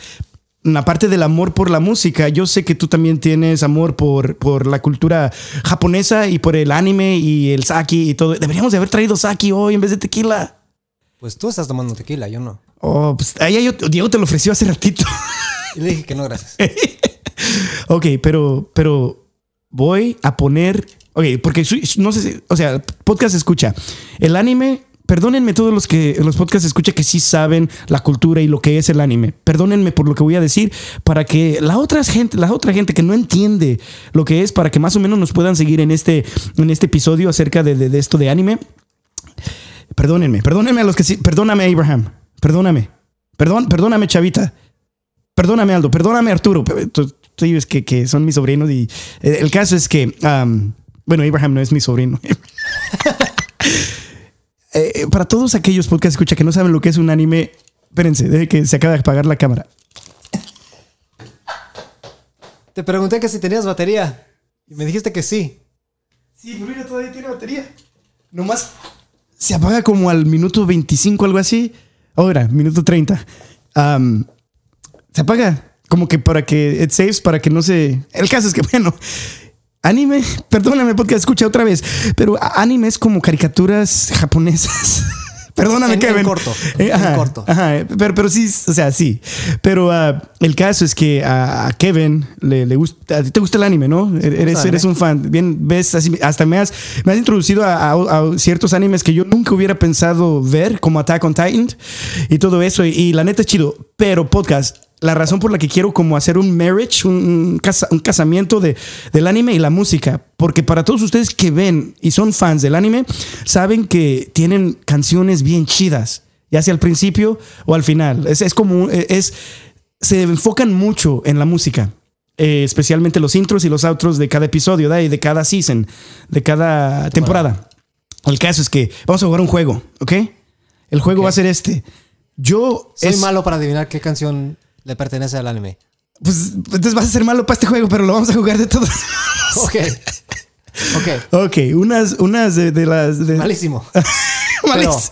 La parte del amor por la música, yo sé que tú también tienes amor por, por la cultura japonesa y por el anime y el sake y todo. Deberíamos de haber traído sake hoy en vez de tequila. Pues tú estás tomando tequila, yo no. Oh, pues ahí yo- Diego te lo ofreció hace ratito. Y le dije que no, gracias. Ok, pero, pero voy a poner. Ok, porque no sé, si- o sea, podcast escucha. El anime, perdónenme todos los que los podcasts escucha que sí saben la cultura y lo que es el anime. Perdónenme por lo que voy a decir para que la otra gente, la otra gente que no entiende lo que es, para que más o menos nos puedan seguir en este, en este episodio acerca de- de esto de anime. Perdónenme, perdónenme a los que sí, perdóname Abraham, perdóname, perdón, perdóname Chavita. Perdóname, Aldo. Perdóname, Arturo. Sabes que, que son mis sobrinos y eh, el caso es que, um, bueno, Abraham no es mi sobrino. eh, para todos aquellos podcast escucha que no saben lo que es un anime, espérense, de que se acaba de apagar la cámara. Te pregunté que si tenías batería. Y me dijiste que sí. Sí, pero mira, todavía tiene batería. Nomás se apaga como al minuto 25, algo así. Ahora, minuto 30. Am, se apaga como que para que it saves, para que no se. El caso es que, bueno, anime, perdóname porque escucha otra vez, pero anime es como caricaturas japonesas. Perdóname, En- en Kevin. corto, Eh, en ajá, corto. Ajá, pero, pero sí, o sea, sí. Pero ah, el caso es que a, a Kevin le, le gusta, a ti te gusta el anime, ¿no? Eres, anime. eres un fan. Bien, ves, así, hasta me has, me has introducido a, a- a ciertos animes que yo nunca hubiera pensado ver, como Attack on Titan y todo eso. Y, y la neta es chido. Pero podcast, la razón por la que quiero como hacer un marriage, un, un casa- un casamiento de, del anime y la música. Porque para todos ustedes que ven y son fans del anime, saben que tienen canciones bien chidas, ya sea al principio o al final. Es, es como, es, se enfocan mucho en la música. eh, especialmente los intros y los outros de cada episodio, ¿da? y de cada season, de cada temporada. El caso es que vamos a jugar un juego, ¿ok? El juego va a ser este. Yo Soy es- malo para adivinar qué canción le pertenece al anime. Pues entonces vas a ser malo para este juego, pero lo vamos a jugar de todo. Ok. Ok. ok, unas, unas de, de las. De, Malísimo. Malis.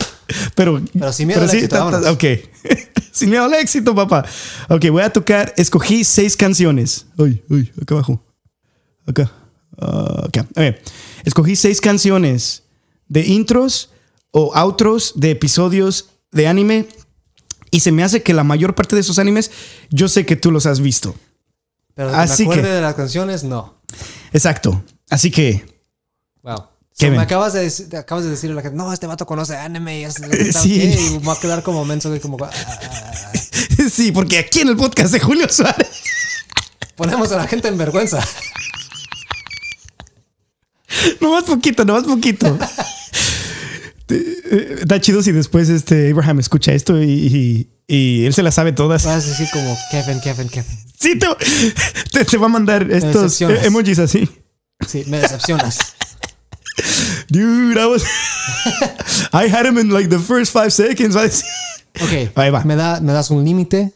Pero, pero sin miedo al éxito, ok. sin miedo al éxito, papá. Ok, voy a tocar. Escogí seis canciones. Uy, uy, acá abajo. Acá. Ah, acá. Ver. Escogí seis canciones de intros o outros de episodios de anime. Y se me hace que la mayor parte de esos animes, yo sé que tú los has visto. Pero que Así me que- de las canciones, no. Exacto. Así que Wow. So, me acabas de, dec- acabas de decirle a la gente, no, este vato conoce anime y es Sí. y va a quedar como menso de como ah, ah, ah. sí, porque aquí en el podcast de Julio Suárez. ponemos a la gente en vergüenza. No más poquito, no más poquito. Eh, Está chido si después este Abraham escucha esto y, y- y él se las sabe todas. Vas a decir como Kevin, Kevin, Kevin. Sí, te, te- te va a mandar estos eh, emojis así. Sí, me decepcionas. Dude, I was. I had him in like the first five seconds. Ok. Ahí va. ¿Me, da, ¿Me das un límite?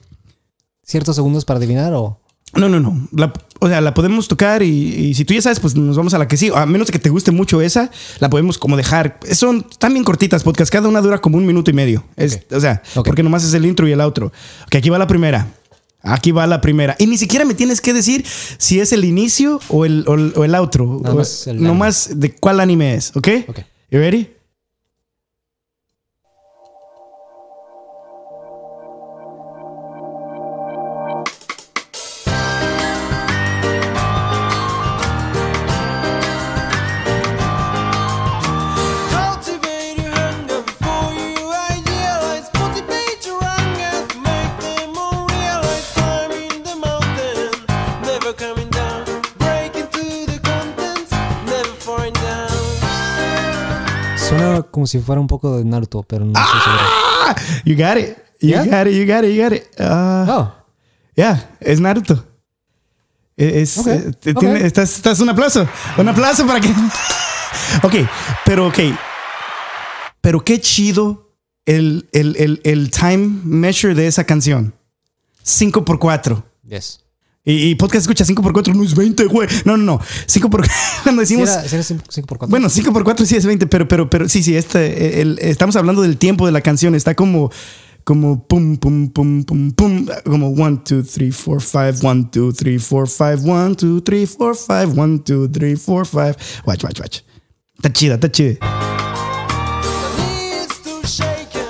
¿Ciertos segundos para adivinar o...? No, no, no. La- o sea, la podemos tocar y, y si tú ya sabes, pues nos vamos a la que sí. A menos que te guste mucho esa, la podemos como dejar. Son tan bien cortitas podcast. Cada una dura como un minuto y medio. Es, O sea, porque nomás es el intro y el outro. Ok, aquí va la primera. Aquí va la primera. Y ni siquiera me tienes que decir si es el inicio o el, o el, o el outro. Nada O- más el nomás de cuál anime es. ¿Ok? Ok. You ready? Suena como si fuera un poco de Naruto, pero no estoy seguro. Ah, you got it. You Yeah? got it. You got it. You got it. Ah. Oh, Ya, es Naruto. Es, Ok, eh, te- ok. tiene- estás, estás un aplauso. Un aplauso para que. ok, pero ok. Pero qué chido el, el, el, el time measure de esa canción. 5 por 4 yes. Y, y podcast escucha 5 por 4 no es 20, güey. No, no, no. 5 por Cuando Si decimos. era, si era 5 por 4. Bueno, 5 por 4 sí es 20, pero, pero, pero sí, sí, este, el- estamos hablando del tiempo de la canción. Está como, como pum, pum, pum, pum, pum, como 1, 2, 3, 4, 5, 1, 2, 3, 4, 5, 1, 2, 3, 4, 5, 1, 2, 3, 4, 5. Watch, watch, watch. Está chida, está chida. My knees still shaking,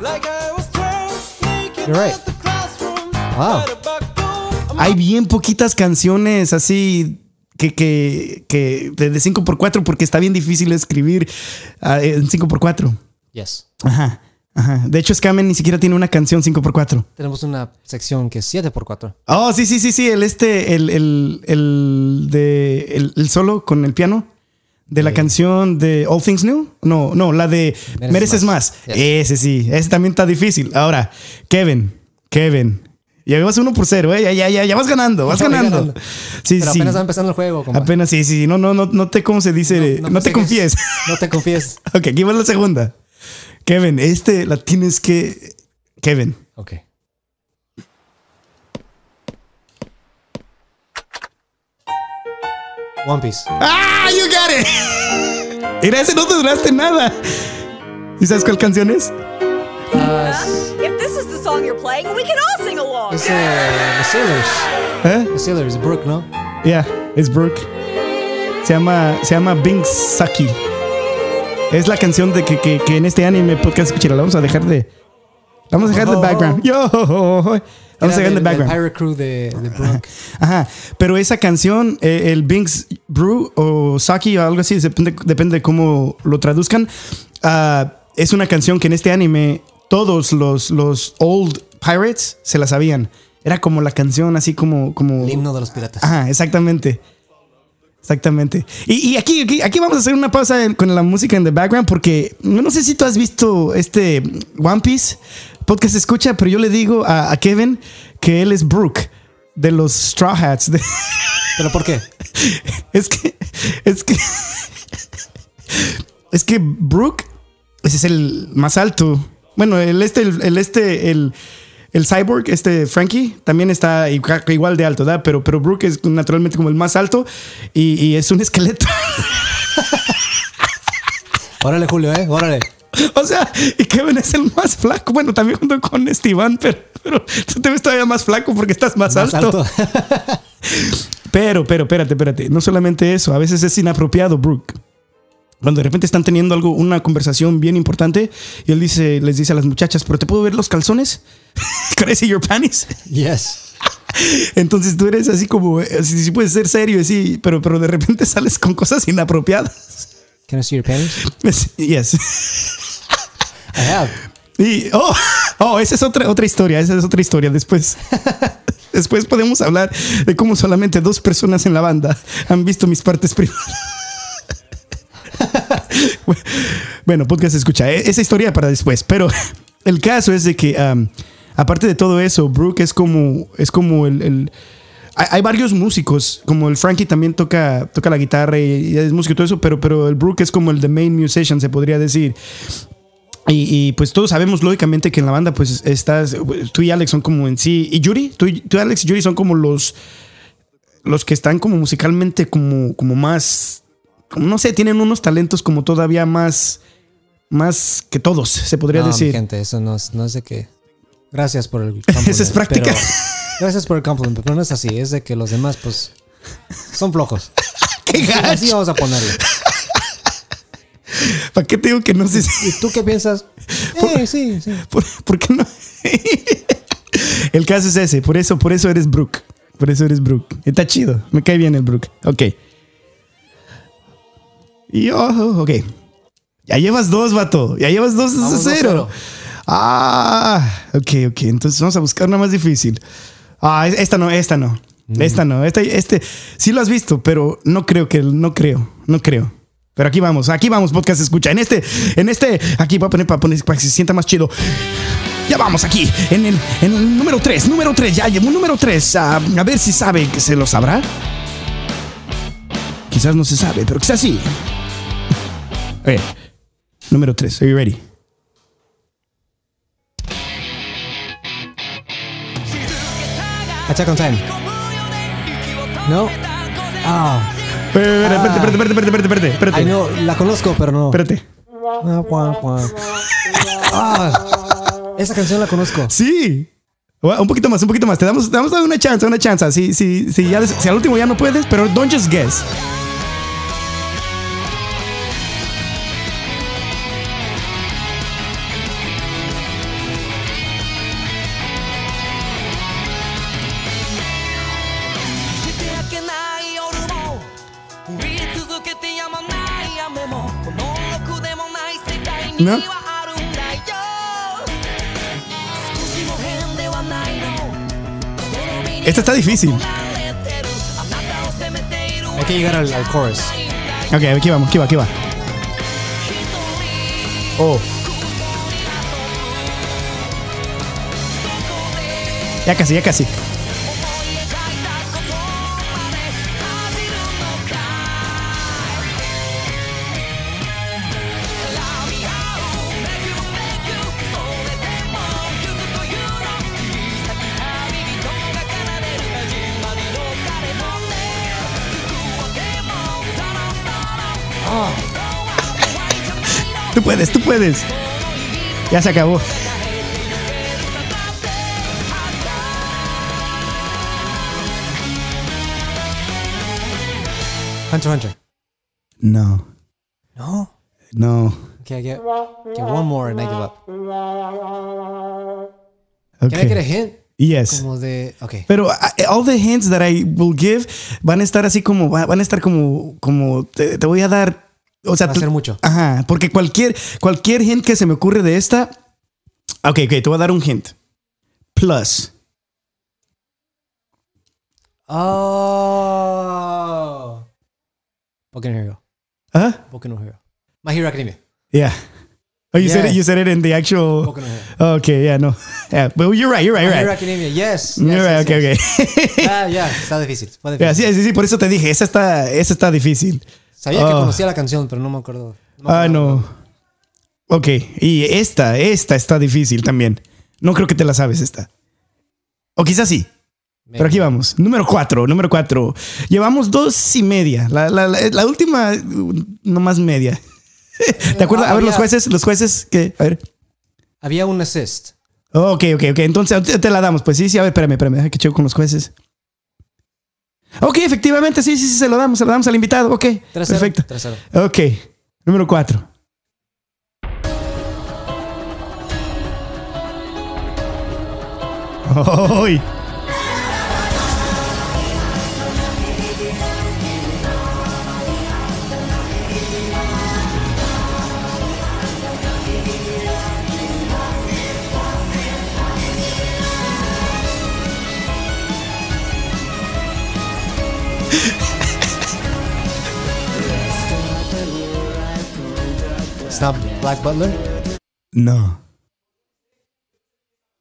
like I was 12, sneaking You're right. out the classroom. Wow. Hay bien poquitas canciones así que, que, que de, de 5 por 4 porque está bien difícil escribir ah, en 5 por 4 Yes. Ajá, ajá. De hecho, Scamen ni siquiera tiene una canción 5 por 4 Tenemos una sección que es 7 por 4. Oh, sí, sí, sí, sí. El este, el, el, el de el, el solo con el piano de la Sí. canción de All Things New. No, no, la de Mereces Mereces, Más. más. Yes. Ese sí, ese también está difícil. Ahora, Kevin, Kevin. Ya vas uno por cero, ¿eh? Ya, ya, ya, ya vas ganando, vas ganando. ganando. Sí, Pero sí. apenas va empezando el juego. compa. Apenas, sí, sí. No, no, no, no te, ¿cómo se dice? No, te confíes. No te confíes. ok, aquí va la segunda. Kevin, este la tienes que. Kevin. Ok. One Piece. ¡Ah! ¡You got it! Era ese, no te duraste nada. ¿Y sabes cuál canción es? Es, If this is the song you're playing, we can all sing along. es, eh, The Sailors. ¿Eh? The Sailors, Brooke, ¿no? Yeah, es Brooke. Se llama, se llama Bing Saki. Es la canción de que, que, que en este anime podcast escuchar. La vamos a dejar de. la Vamos a dejar de Oh. background. Yo. Vamos a dejar de background. Pirate Crew de, de Brooke. Ajá. Pero esa canción, eh, el Bing's Brew o Saki o algo así, depende, depende de cómo lo traduzcan. ah, es una canción que en este anime todos los, los old pirates se la sabían. Era como la canción así como. como El himno de los piratas. Ajá, exactamente. Exactamente. Y, y aquí, aquí, aquí vamos a hacer una pausa en- con la música en the background porque no sé si tú has visto este One Piece podcast escucha, pero yo le digo a, a Kevin que él es Brooke de los Straw Hats. De- ¿Pero por qué? es que, es que, es que Brooke ese es el más alto. Bueno, el este, el, el este, el, el cyborg, este Frankie, también está igual, de alto, ¿verdad? Pero, pero Brooke es naturalmente como el más alto y, y es un esqueleto. Órale, Julio, ¿eh? Órale. o sea, y Kevin es el más flaco. Bueno, también junto con Esteban, pero, pero tú te ves todavía más flaco porque estás más, Más alto. alto. Pero, pero, espérate, espérate. No solamente eso, a veces es inapropiado, Brooke. Cuando de repente están teniendo algo, una conversación bien importante, y él dice, les dice a las muchachas, pero te puedo ver los calzones? Can I see your panties? yes. Entonces tú eres así como, eh, sí, puedes ser serio, sí, pero, pero de repente sales con cosas inapropiadas. Can I see your panties? Yes. I have. Y, oh, oh, esa es otra, otra historia, esa es otra historia. Después, después podemos hablar de cómo solamente dos personas en la banda han visto mis partes privadas. bueno, podcast escucha, e- esa historia para después, pero el caso es de que, aparte de todo eso, Brooke es como, es como el... hay, varios músicos, como el Frankie también toca, toca la guitarra y, y es músico y todo eso, pero, pero el Brooke es como el the main musician, se podría decir. Y, y, pues todos sabemos lógicamente que en la banda pues estás, tú y Alex son como en sí, y Yuri, tú, tú Alex y Yuri son como los, los que están como musicalmente como, como más, como no sé, tienen unos talentos como todavía más, más que todos, se podría no, decir. gente, eso no es, no es de que. Gracias por el compliment. Esa es práctica. pero- gracias por el compliment, pero no es así. Es de que los demás, pues, son flojos. ¡Qué gacho! Así vamos a ponerle. ¿Para qué te digo que no sé si- ¿Y tú qué piensas? Eh, sí, sí. ¿Por, por qué no? el caso es ese, por eso, por eso eres Brooke. Por eso eres Brooke. Está chido. Me cae bien el Brooke. Ok. Y oh, ok. Ya llevas dos, vato. Ya llevas dos a cero. 2-0. Ah, ok, ok. Entonces vamos a buscar una más difícil. Ah, esta no, esta no. Esta no. Este, este sí lo has visto, pero no creo que, no creo, no creo. Pero aquí vamos, aquí vamos, podcast escucha. En este, en este, aquí voy a poner para, poner, para que se sienta más chido. Ya vamos aquí, en el, en el número 3, número 3, ya llegó número 3. a ver si sabe que se lo sabrá. Quizás no se sabe, pero quizás sí. Número 3, are you ready? Attack on Time. No. Ah. Espérate, espérate, espérate, espérate, espérate, espérate, espérate. Ay, no, la conozco, pero no. Espérate. Ah, guau, guau. Ah, esa canción la conozco. Sí. Un poquito más, un poquito más. Te damos, te damos una chance, una chance. Si, si, si, ya, si al último ya no puedes, pero don't just guess. ¿No? Esta está difícil. Hay que llegar al, al chorus. Ok, aquí vamos, aquí va, aquí va. Oh. Ya casi, ya casi. Puedes. Ya se acabó. Hunter Hunter. No, No. no. Okay, I get, get one more and I give up. Okay. Can I get a hint? Yes. Como de. Okay. Pero uh, all the hints that I will give van a estar así como, va- van a estar como, como, te, te voy a dar, o sea, Va a tú- ser mucho. Ajá, porque cualquier, cualquier hint que se me ocurre de esta, ok, ok, te voy a dar un hint. Plus. Oh. Boku no Hero. ¿Ah? Boku no Hero. My Hero Academia. Yeah. Oh, you said Yeah. it. You said it in the actual. Boku no Hero. Okay, yeah, no. Yeah, but you're right. You're right. My You're Hero right. Academia. Yes. yes, You're right. yes, Okay, yes. okay. Ah, ya. Está difícil. Fue Yeah, difícil. sí, sí, sí. Por eso te dije, esa está, esa está difícil. Sabía que Oh. conocía la canción, pero no me acuerdo. Ah, no. Ok, y esta, esta está difícil también. No creo que te la sabes esta. O quizás sí. Pero aquí vamos. Número cuatro, número cuatro. Llevamos dos y media. La, la, la, la última, uh, no más media. ¿Te acuerdas? A ver, los jueces, los jueces que. A ver. Había un assist. Ok, ok, ok. Entonces te, la damos. Pues sí, sí. A ver, espérame, espérame. Deja que checo con los jueces. Ok, efectivamente, sí, sí, sí, se lo damos, se lo damos al invitado. Ok, 3-0. perfecto. 3-0. Ok, número cuatro. ¡Ay! Not Black Butler. No.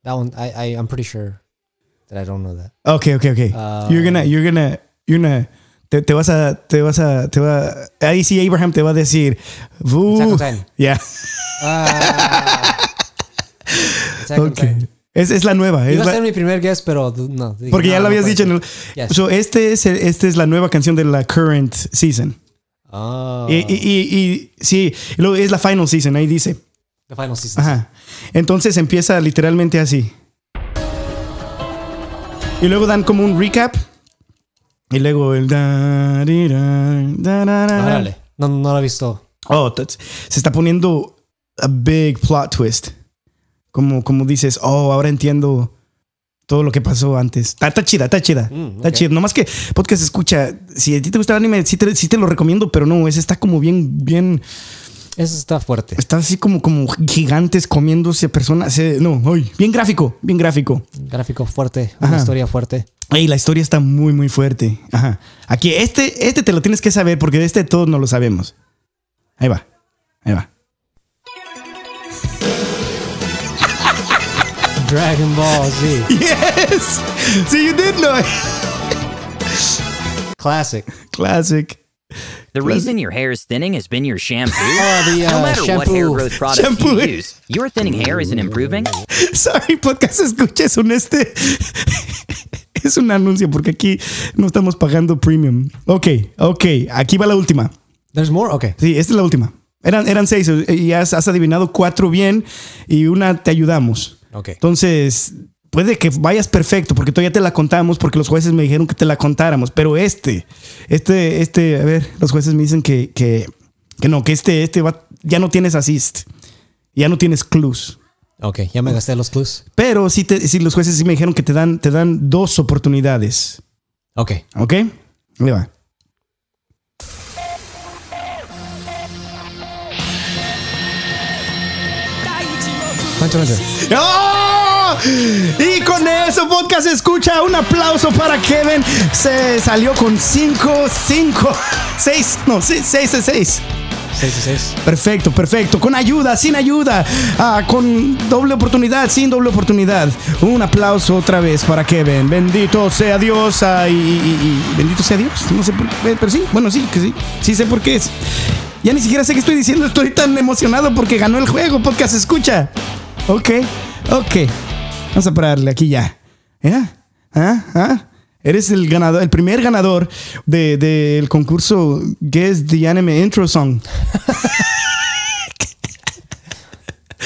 That one, I, I, I'm pretty sure that I don't know that. Ok, ok, ok. Ah. you're gonna, you're gonna, you're gonna. Te, te vas a, te vas a, te va. Ahí sí, Abraham te va a decir. "Uh. Ya. Ah. Attack on Ok. Titan. Es, es la nueva. Es Iba a la- ser mi primer guess, pero no. dije, porque no, ya lo no habías dicho en el. Yes. So, este es, el- este es la nueva canción de la current season. Oh. Y, y, y- y- sí, es la final season, ahí dice. The final season. Ajá. Entonces empieza literalmente así. Y luego dan como un recap. Y luego el. da, di, da, da, da, da. Órale. No, no lo he visto. Oh, se está poniendo a big plot twist. Como, como dices, oh, ahora entiendo todo lo que pasó antes. Está, está chida, está chida. Mm, Está chida. Nomás que podcast escucha. Si a ti te gusta el anime, sí te, sí te lo recomiendo, pero no, ese está como bien, bien. Eso está fuerte. Está así como, como gigantes comiéndose personas. eh, No, ay, bien gráfico, bien gráfico. Gráfico fuerte. Una historia fuerte. Ey, la historia está muy, muy fuerte. Ajá. Aquí, este, este te lo tienes que saber porque de este todos no lo sabemos. Ahí va. Ahí va. Dragon Ball Z. Yes. See, you did know. it. Classic. Classic. The reason your hair is thinning has been your shampoo. Oh, the no uh, matter what hair shampoo. growth products Shampoo. you use, your thinning hair isn't improving. Sorry, podcast escucha, es un este. Es un anuncio porque aquí no estamos pagando premium. Ok, ok. Aquí va la última. There's more? Okay. Sí, esta es la última. Eran, eran seis y has, has adivinado cuatro bien y una te ayudamos. Entonces, puede que vayas perfecto porque todavía te la contamos porque los jueces me dijeron que te la contáramos. Pero este, este, este, a ver, los jueces me dicen que, que, que no, que este, este va- ya no tienes assist. Ya no tienes clues. Ok, ya me gasté los clues. Pero sí, te, sí los jueces sí me dijeron que te dan, te dan dos oportunidades. Ok. ¿Ok? Ahí va. Hunter. ¡Oh! Y con eso, podcast escucha. Un aplauso para Kevin. Se salió con 5, 5, 6, no, 6 de 6. 6 y 6. Perfecto, perfecto. Con ayuda, sin ayuda. Ah, con doble oportunidad, sin doble oportunidad. Un aplauso otra vez para Kevin. Bendito sea Dios. ah, y, y- y- bendito sea Dios. No sé por qué, pero sí. Bueno, sí, que sí. Sí sé por qué es. Ya ni siquiera sé qué estoy diciendo. Estoy tan emocionado porque ganó el juego. Podcast escucha. Ok, ok. Vamos a pararle aquí ya. ¿Ya? ¿Ah? ¿Ah? Eres el ganador, el primer ganador del de, del concurso Guess the Anime Intro Song.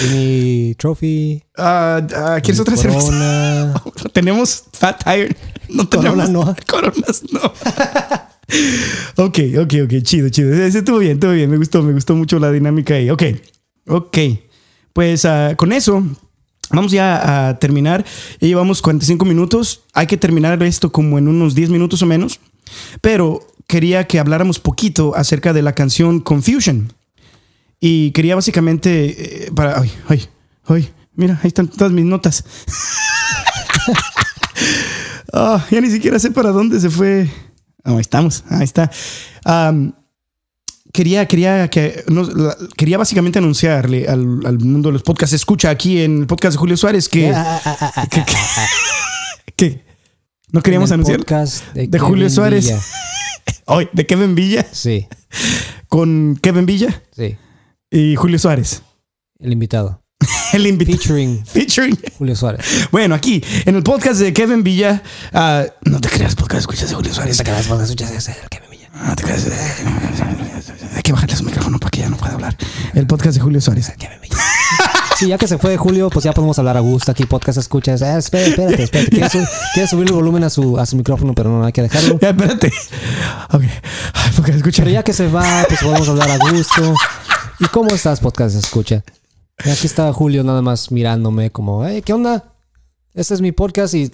Y mi trophy. Ah, ah, ¿Quieres otra cerveza? corona. tenemos Fat Tire. No tenemos Corona no. Coronas, no. ok, ok, ok. Chido, chido. Ese estuvo bien, estuvo bien. Me gustó, me gustó mucho la dinámica ahí. Ok, ok. Pues ah, con eso vamos ya a terminar. Ya llevamos 45 minutos. Hay que terminar esto como en unos 10 minutos o menos. Pero quería que habláramos poquito acerca de la canción Confusion. Y quería básicamente eh, para... Ay, ay, ay. Mira, ahí están todas mis notas. Ah, ya ni siquiera sé para dónde se fue. Ah, ahí estamos, ahí está. Quería, quería, que, no, la- quería básicamente anunciarle al, al mundo de los podcasts. Escucha aquí en el podcast de Julio Suárez que, que, que- que no queríamos anunciar podcast de, de Julio Kevin Suárez. Villa. hoy de Kevin Villa Sí, con Kevin Villa sí. y Julio Suárez. El invitado. El invitado. Featuring Featuring. Julio Suárez. Bueno, aquí en el podcast de Kevin Villa. ah, no te creas, podcast escuchas de Julio Suárez. No te creas. Hay que bajarle su micrófono para que ya no pueda hablar. El podcast de Julio Suárez. Sí, ya que se fue Julio, pues ya podemos hablar a gusto aquí, podcast escuchas. Ah, espera, espérate, espérate. Quiere, su- quiere subir el volumen a su, a su micrófono, pero no hay que dejarlo. Ya, espérate. Ok. Ay, podcast escucha. Pero ya que se va, pues podemos hablar a gusto. ¿Y cómo estás, podcast escucha? Y aquí está Julio nada más mirándome como, hey, ¿qué onda? Este es mi podcast y...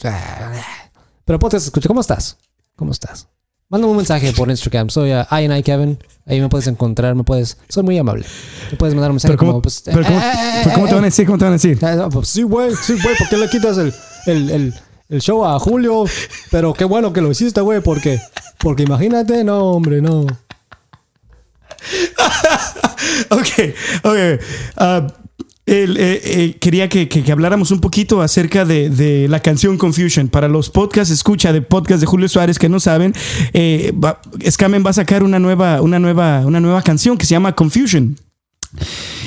Pero podcast escucha, ¿cómo estás? ¿Cómo estás? Mándame un mensaje por Instagram. Soy uh, I Kevin. Ahí me puedes encontrar, me puedes... Soy muy amable. Me puedes mandar un mensaje Pero cómo, como... Pues, pero cómo, eh, eh, cómo te van a decir, cómo te van a decir. Ah, pues sí, güey, sí, güey, ¿por qué le quitas el, el, el, el show a Julio? Pero qué bueno que lo hiciste, güey, porque, porque imagínate, no, hombre, no. Ok, ok. Ah, eh, eh, quería que, que- que habláramos un poquito acerca de, de la canción Confusion. Para los podcasts, escucha de podcast de Julio Suárez que no saben, eh, va- Scamen va a sacar una nueva, una, nueva, una nueva canción que se llama Confusion.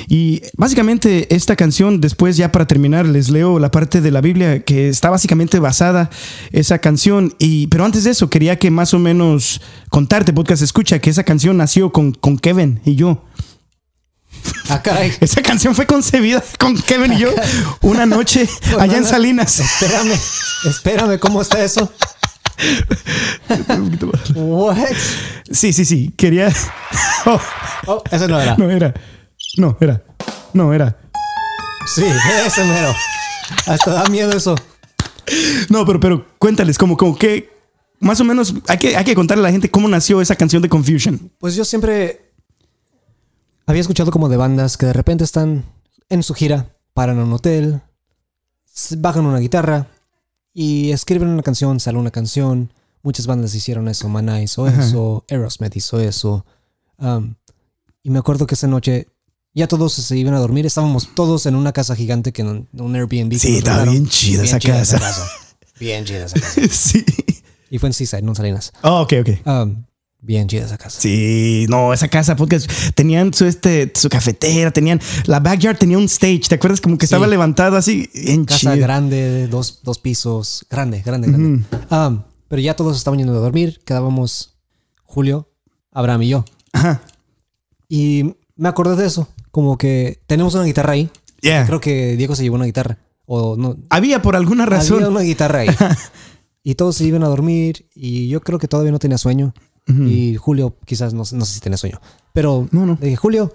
Y básicamente esta canción, después ya para terminar, les leo la parte de la Biblia que está básicamente basada esa canción. Y, pero antes de eso, quería que más o menos contarte, podcast escucha, que esa canción nació con, con Kevin y yo. Ah, caray. Esa canción fue concebida con Kevin y yo una noche allá en. Salinas. Espérame, espérame, ¿cómo está eso? What? Sí, sí, sí. Quería. Oh, Oh, ese no era. no era. No, era. No, era. Sí, ese mero. Hasta da miedo eso. No, pero, pero cuéntales, como, como que. Más o menos, hay que, hay que contarle a la gente cómo nació esa canción de Confusion. Pues yo siempre había escuchado como de bandas que de repente están en su gira, paran en un hotel, bajan una guitarra y escriben una canción, sale una canción. Muchas bandas hicieron eso, Maná hizo eso, Aerosmith hizo eso. Um, y me acuerdo que esa noche ya todos se iban a dormir, estábamos todos en una casa gigante que en un Airbnb. Sí, estaba bien chida esa casa. Bien chida esa casa. Sí. Y fue en Seaside, no en Salinas. Oh, ok, ok. Um, bien chida esa casa. Sí, no, esa casa podcast tenían su este su cafetera, tenían la backyard tenía un stage, ¿te acuerdas como que estaba levantado así en casa grande, dos, dos pisos, grande, grande, grande. Um, pero ya todos estaban yendo a dormir, quedábamos Julio, Abraham y yo. Ajá. Y me acordé de eso, como que tenemos una guitarra ahí. Yeah. Creo que Diego se llevó una guitarra. O no, Había por alguna razón. había una guitarra ahí. y todos se iban a dormir y yo creo que todavía no tenía sueño. Y Julio quizás no, no sé si tenía sueño. Pero No, no. le dije, Julio,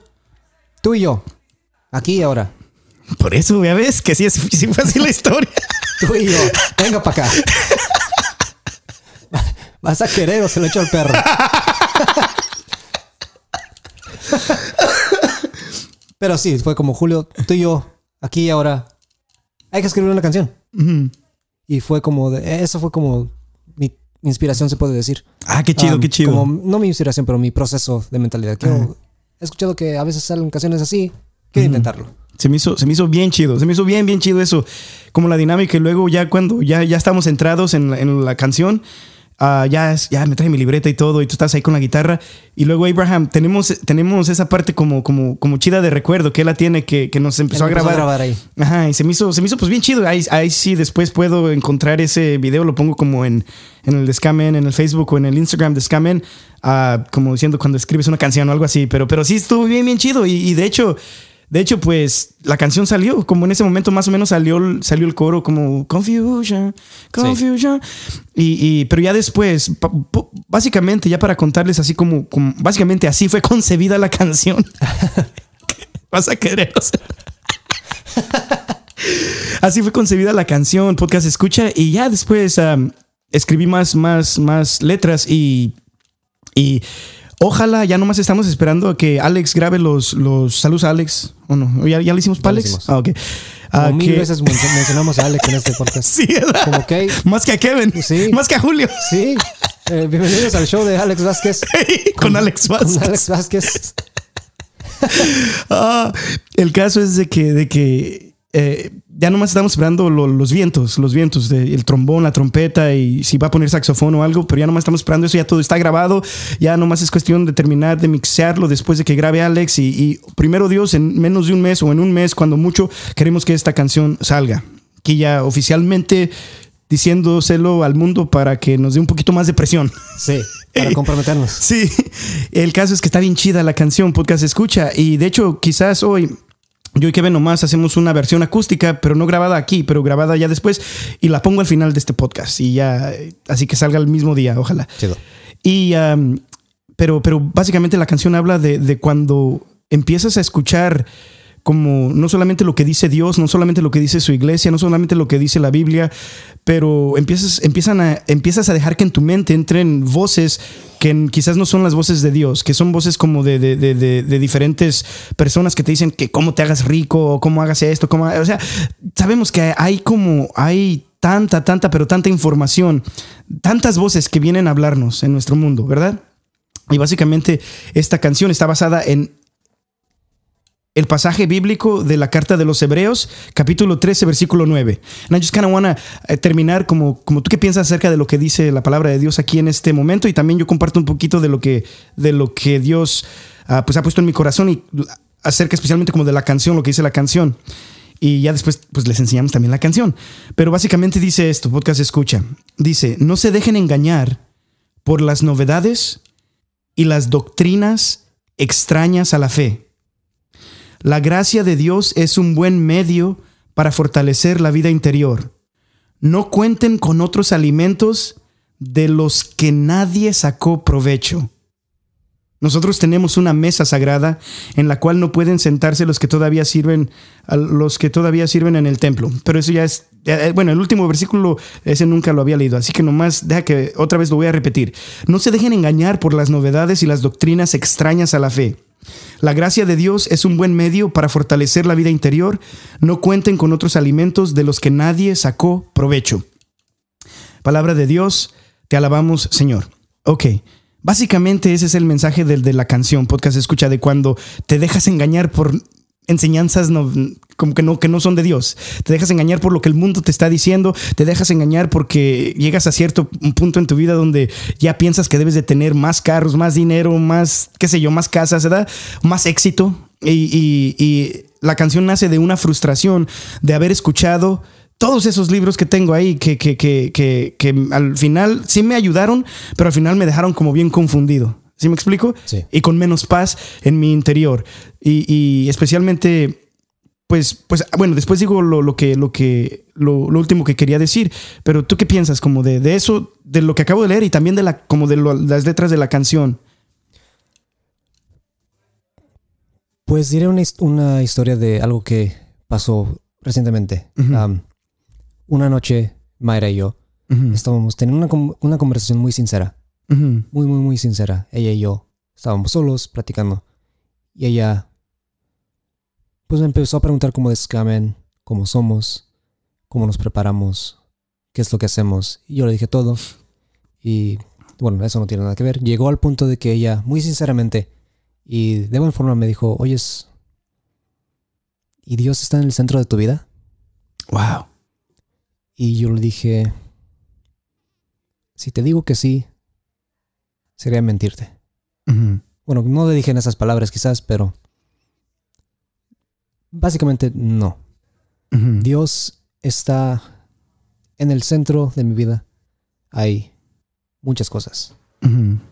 tú y yo, aquí y ahora. Por eso, ya ves que sí, es- sí fue así la historia. Tú y yo, venga para acá. ¿Vas a querer o se lo echo al perro? Pero sí, fue como Julio, tú y yo, aquí y ahora, hay que escribir una canción. Y fue como, de- eso fue como inspiración, se puede decir. Ah, qué chido, Um, qué chido. Como, no mi inspiración, pero mi proceso de mentalidad. Quiero- he escuchado que a veces salen canciones así, quiero intentarlo. Se me, hizo, se me hizo bien chido, se me hizo bien, bien chido eso. Como la dinámica y luego ya cuando ya, ya estamos centrados en la, en la canción, ah, ya, es- ya me trae mi libreta y todo, y tú estás ahí con la guitarra. Y luego, Abraham, tenemos, tenemos esa parte como, como, como chida de recuerdo que él la tiene, que, que nos empezó, Él a, empezó a grabar. grabar ahí. Ajá, y se me hizo, se me hizo pues bien chido. Ahí, ahí sí después puedo encontrar ese video, lo pongo como en, en el de Scamen, en el Facebook o en el Instagram de Scamen, ah, como diciendo cuando escribes una canción o algo así. Pero, pero sí estuvo bien, bien chido. Y, y de hecho, de hecho, pues la canción salió, como en ese momento más o menos salió, el- salió el coro como Confusion, Confusion. Y, y- pero ya después, básicamente, ya para contarles así como, como- básicamente así fue concebida la canción. Vas a querer, o sea. Así fue concebida la canción, podcast escucha, y ya después escribí más, más, más letras y, y ojalá ya nomás estamos esperando a que Alex grabe los, los saludos a Alex, ¿o no? ¿O ¿Ya, ya le hicimos para Alex? hicimos. Ah, ok. Como Ah, mil que- veces men- mencionamos a Alex en este podcast. Sí, ¿verdad? Como que, Más que a Kevin. Sí. Más que a Julio. sí. Eh, bienvenidos al show de Alex Vázquez. Con Alex Vázquez. Con Alex Vázquez. Ah, el caso es de que, de que eh, ya nomás estamos esperando lo- los vientos, los vientos, de- el trombón, la trompeta y si va a poner saxofón o algo, pero ya nomás estamos esperando eso, ya todo está grabado, ya nomás es cuestión de terminar de mixearlo después de que grabe Alex y, y primero Dios, en menos de un mes o en un mes, cuando mucho, queremos que esta canción salga. Aquí ya oficialmente diciéndoselo al mundo para que nos dé un poquito más de presión. Sí, para comprometernos. Sí, el caso es que está bien chida la canción, podcast escucha. Y de hecho, quizás hoy yo y Kevin nomás hacemos una versión acústica, pero no grabada aquí, pero grabada ya después. Y la pongo al final de este podcast. Y ya, así que salga el mismo día, ojalá. Chido. Y, um, pero, pero básicamente la canción habla de, de cuando empiezas a escuchar como no solamente lo que dice Dios, no solamente lo que dice su iglesia, no solamente lo que dice la Biblia, pero empiezas, empiezan a, empiezas a dejar que en tu mente entren voces que quizás no son las voces de Dios, que son voces como de, de- de- de- de diferentes personas que te dicen que cómo te hagas rico o cómo hagas esto, cómo, o sea, sabemos que hay como, hay tanta, tanta, pero tanta información, tantas voces que vienen a hablarnos en nuestro mundo, ¿verdad? Y básicamente esta canción está basada en el pasaje bíblico de la carta de los Hebreos, capítulo 13, versículo 9. And I just kind of wanna eh, terminar como, como tú qué piensas acerca de lo que dice la palabra de Dios aquí en este momento y también yo comparto un poquito de lo que, de lo que Dios ah, pues ha puesto en mi corazón y acerca especialmente como de la canción, lo que dice la canción. Y ya después pues les enseñamos también la canción. Pero básicamente dice esto, podcast escucha. Dice, no se dejen engañar por las novedades y las doctrinas extrañas a la fe. La gracia de Dios es un buen medio para fortalecer la vida interior. No cuenten con otros alimentos de los que nadie sacó provecho. Nosotros tenemos una mesa sagrada en la cual no pueden sentarse los que todavía sirven, los que todavía sirven en el templo. Pero eso ya es, eh, bueno, el último versículo ese nunca lo había leído, así que nomás deja que otra vez lo voy a repetir. No se dejen engañar por las novedades y las doctrinas extrañas a la fe. La gracia de Dios es un buen medio para fortalecer la vida interior. No cuenten con otros alimentos de los que nadie sacó provecho. Palabra de Dios, te alabamos, Señor. Ok. Básicamente ese es el mensaje del- de, la canción, podcast escucha, de cuando te dejas engañar por enseñanzas no, como que no, que no son de Dios. Te dejas engañar por lo que el mundo te está diciendo, te dejas engañar porque llegas a cierto punto en tu vida donde ya piensas que debes de tener más carros, más dinero, más, qué sé yo, más casas, ¿verdad? Más éxito. Y, y- y la canción nace de una frustración de haber escuchado todos esos libros que tengo ahí que, que, que, que, que al final sí me ayudaron, pero al final me dejaron como bien confundido. ¿Sí me explico? Sí. Y con menos paz en mi interior. Y, y especialmente, pues, pues, bueno, después digo lo, lo que, lo que, lo, lo último que quería decir. Pero tú qué piensas como de, de eso, de lo que acabo de leer y también de la, como de las letras de la canción. Pues diré una, una historia de algo que pasó recientemente. Um, una noche, Mayra y yo estábamos teniendo una, una conversación muy sincera. Muy, muy, muy sincera. Ella y yo estábamos solos platicando. Y ella, pues me empezó a preguntar cómo descamen, cómo somos, cómo nos preparamos, qué es lo que hacemos. Y yo le dije todo. Y bueno, eso no tiene nada que ver. Llegó al punto de que ella, muy sinceramente, y de buena forma me dijo, oyes, ¿y Dios está en el centro de tu vida? Wow. Y yo le dije, Si te digo que sí, sería mentirte. Bueno, no le dije en esas palabras quizás, pero básicamente no. Dios está en el centro de mi vida. Hay muchas cosas.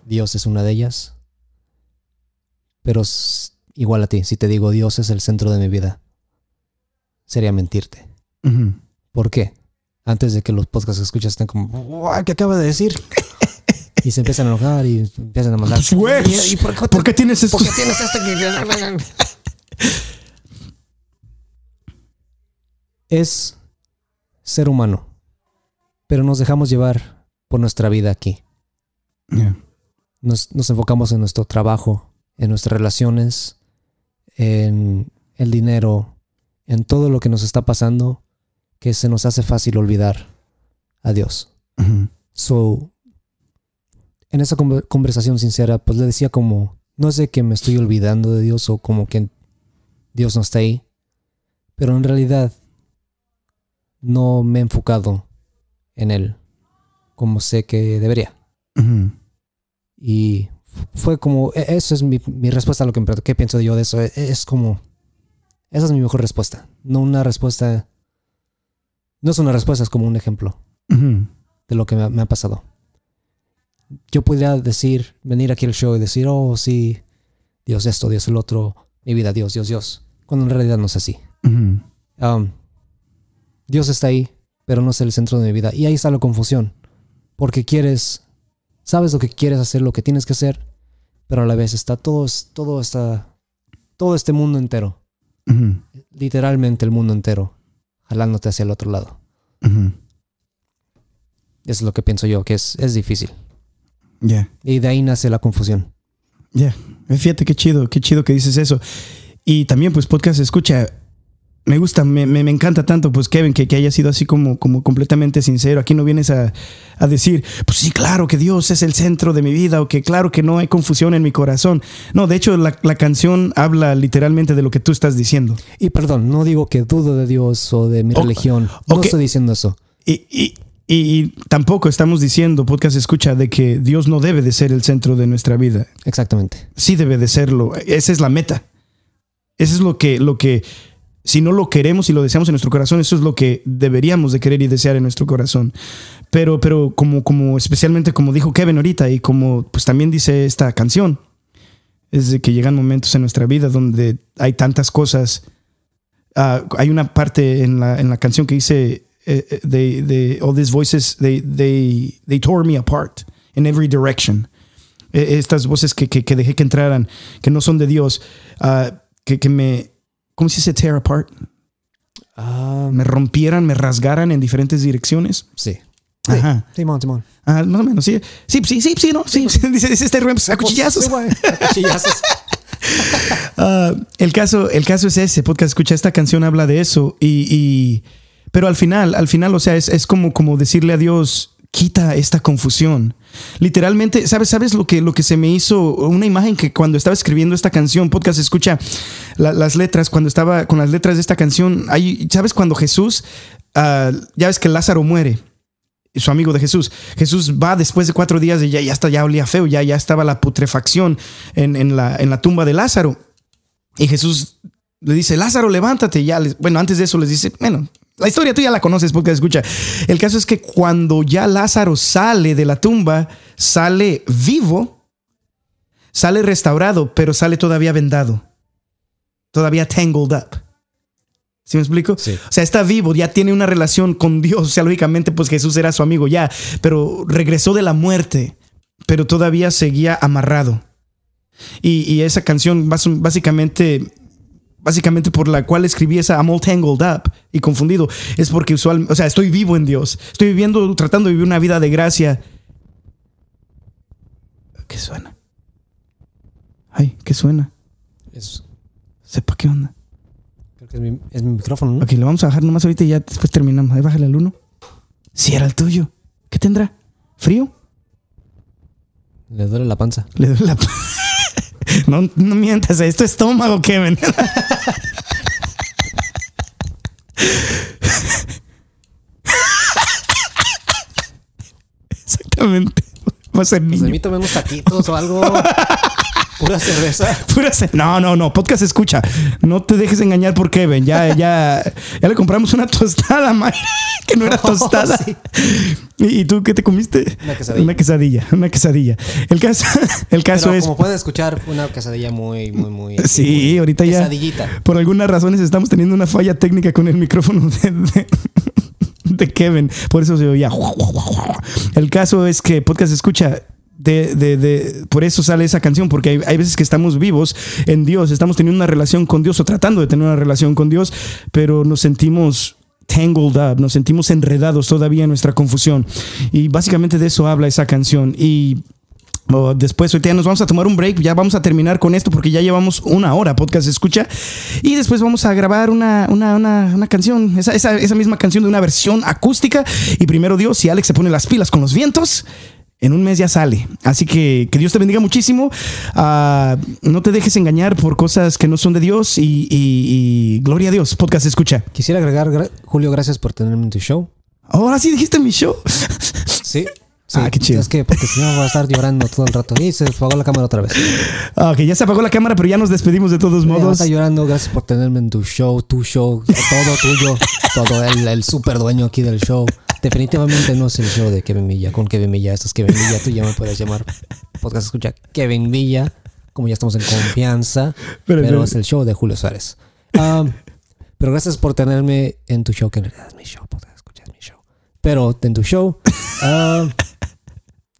Dios es una de ellas. Pero igual a ti, si te digo Dios es el centro de mi vida, sería mentirte. ¿Por qué? Antes de que los podcasts que escuchas estén como, "Guau, ¿qué acaba de decir? y se empiezan a enojar y empiezan a mandar. Pues, "¿Y- y por qué, ¿Por qué tienes esto? por qué tienes este que-" Es ser humano, pero nos dejamos llevar por nuestra vida aquí. Yeah. nos, nos enfocamos en nuestro trabajo, en nuestras relaciones, en el dinero, en todo lo que nos está pasando, que se nos hace fácil olvidar a Dios. So, en esa conver- conversación sincera, pues le decía como, no de que me estoy olvidando de Dios o como que Dios no está ahí, pero en realidad no me he enfocado en Él como sé que debería. Y fue como, e- eso es mi, mi respuesta a lo que me preguntó, ¿qué pienso yo de eso? E- Es como, esa es mi mejor respuesta. No una respuesta, no es una respuesta, es como un ejemplo de lo que me, ha- me ha pasado. Yo podría decir, venir aquí al show y decir, oh, sí, Dios esto, Dios el otro, mi vida, Dios, Dios, Dios. Cuando en realidad no es así. Um, Dios está ahí, pero no es el centro de mi vida. Y ahí está la confusión. Porque quieres, sabes lo que quieres hacer, lo que tienes que hacer, pero a la vez está todo, todo está, todo este mundo entero, literalmente el mundo entero, jalándote hacia el otro lado. Eso es lo que pienso yo, que es, es difícil. Yeah. Y de ahí nace la confusión. Ya, fíjate qué chido, qué chido que dices eso. Y también, pues, podcast escucha. Me gusta, me, me, me encanta tanto, pues, Kevin, que, que haya sido así como, como completamente sincero. Aquí no vienes a, a decir, pues sí, claro que Dios es el centro de mi vida o que claro que no hay confusión en mi corazón. No, de hecho, la, la canción habla literalmente de lo que tú estás diciendo. Y perdón, no digo que dudo de Dios o de mi O- religión. No estoy diciendo eso. Y, y, y, y tampoco estamos diciendo, podcast escucha, de que Dios no debe de ser el centro de nuestra vida. Exactamente. sí debe de serlo. Esa es la meta. Eso es lo que, lo que, si no lo queremos y lo deseamos en nuestro corazón, eso es lo que deberíamos de querer y desear en nuestro corazón. Pero, pero como, como, especialmente como dijo Kevin ahorita y como pues también dice esta canción, es de que llegan momentos en nuestra vida donde hay tantas cosas. Ah, hay una parte en la, en la canción que dice, eh, eh, they, they, all these voices, they, they, they tore me apart in every direction eh, estas voces que, que, que dejé que entraran, que no son de Dios, ah, que, que me, ¿cómo se dice tear apart? Ah, Me rompieran, me rasgaran en diferentes direcciones. sí. Ajá. Simón, Simón. Ah, más o menos, sí. Sí, sí, sí, sí, no, sí. Dice, dice este Rubén, pues, a cuchillazos. Sí, güey, a cuchillazos. Ah, el, caso, el caso es ese, podcast escucha, esta canción habla de eso y, y- pero al final, al final, o sea, es, es como, como decirle a Dios, quita esta confusión. Literalmente, ¿sabes, sabes lo que, lo que se me hizo? Una imagen que cuando estaba escribiendo esta canción, podcast escucha la- las letras, cuando estaba con las letras de esta canción, ahí, ¿sabes cuando Jesús, ah, ya ves que Lázaro muere? su amigo de Jesús. Jesús va después de cuatro días y ya, ya, está, ya olía feo, ya, ya estaba la putrefacción en, en la, en la tumba de Lázaro. Y Jesús le dice, Lázaro, levántate. Ya bueno, antes de eso les dice, bueno, la historia tú ya la conoces porque escucha. El caso es que cuando ya Lázaro sale de la tumba, sale vivo, sale restaurado, pero sale todavía vendado, todavía tangled up. ¿Sí me explico? Sí. O sea, está vivo, ya tiene una relación con Dios. O sea, lógicamente, pues Jesús era su amigo ya, pero regresó de la muerte, pero todavía seguía amarrado. Y, y esa canción, básicamente, básicamente por la cual escribí esa I'm all tangled up y confundido, es porque usual, o sea, estoy vivo en Dios. Estoy viviendo, tratando de vivir una vida de gracia. ¿Qué suena? Ay, ¿qué suena? Es- Sepa qué onda. creo que es mi, es mi micrófono, ¿no? Ok, le vamos a bajar nomás ahorita y ya después terminamos. Ahí bájale al uno. Si era el tuyo. ¿Qué tendrá? ¿Frío? Le duele la panza. Le doy la... no, no mientas, es tu estómago, Kevin. Exactamente. Va a ser Pues niño. de mí tomé unos taquitos o algo. Pura cerveza. Pura ce- No, no, no. Podcast escucha. No te dejes engañar por Kevin. Ya, ya, ya le compramos una tostada, Mike, que no era tostada. sí. ¿Y, y tú qué te comiste? Una quesadilla. Una quesadilla. Una quesadilla. El caso, el caso Pero es. como puedes escuchar, una quesadilla muy, muy, muy. Sí, muy ahorita ya. Quesadillita. Por algunas razones estamos teniendo una falla técnica con el micrófono de, de- de Kevin. Por eso se oía. El caso es que podcast escucha. Por eso sale esa canción, porque hay, veces que estamos vivos en Dios, estamos teniendo una relación con Dios o tratando de tener una relación con Dios, pero nos sentimos tangled up, nos sentimos enredados todavía en nuestra confusión. Y básicamente de eso habla esa canción. Y Oh, después, ya nos vamos a tomar un break, ya vamos a terminar con esto porque ya llevamos una hora podcast escucha. Y después vamos a grabar una, una, una, una canción, esa, esa, esa misma canción de una versión acústica. Y primero Dios, si Alex se pone las pilas con los vientos, en un mes ya sale. Así que que Dios te bendiga muchísimo. Ah, no te dejes engañar por cosas que no son de Dios. Y, y- y gloria a Dios, podcast escucha. Quisiera agregar, gra- Julio, gracias por tenerme en tu show. Ahora sí dijiste mi show. Sí. Sí, Ah, qué chido. Es que porque si no voy a estar llorando todo el rato. Y se apagó la cámara otra vez. Ah, Ok, ya se apagó la cámara, pero ya nos despedimos de todos modos. estar llorando. Gracias por tenerme en tu show, tu show, todo tuyo. Todo el, el super dueño aquí del show. Definitivamente no es el show de Kevin Villa. Con Kevin Villa, esto es Kevin Villa. Tú ya me puedes llamar. Podcast escucha Kevin Villa. Como ya estamos en confianza. Pero- es el show de Julio Suárez. Um, pero gracias por tenerme en tu show, que en realidad es mi show. Podcast escucha es mi show. Pero en tu show.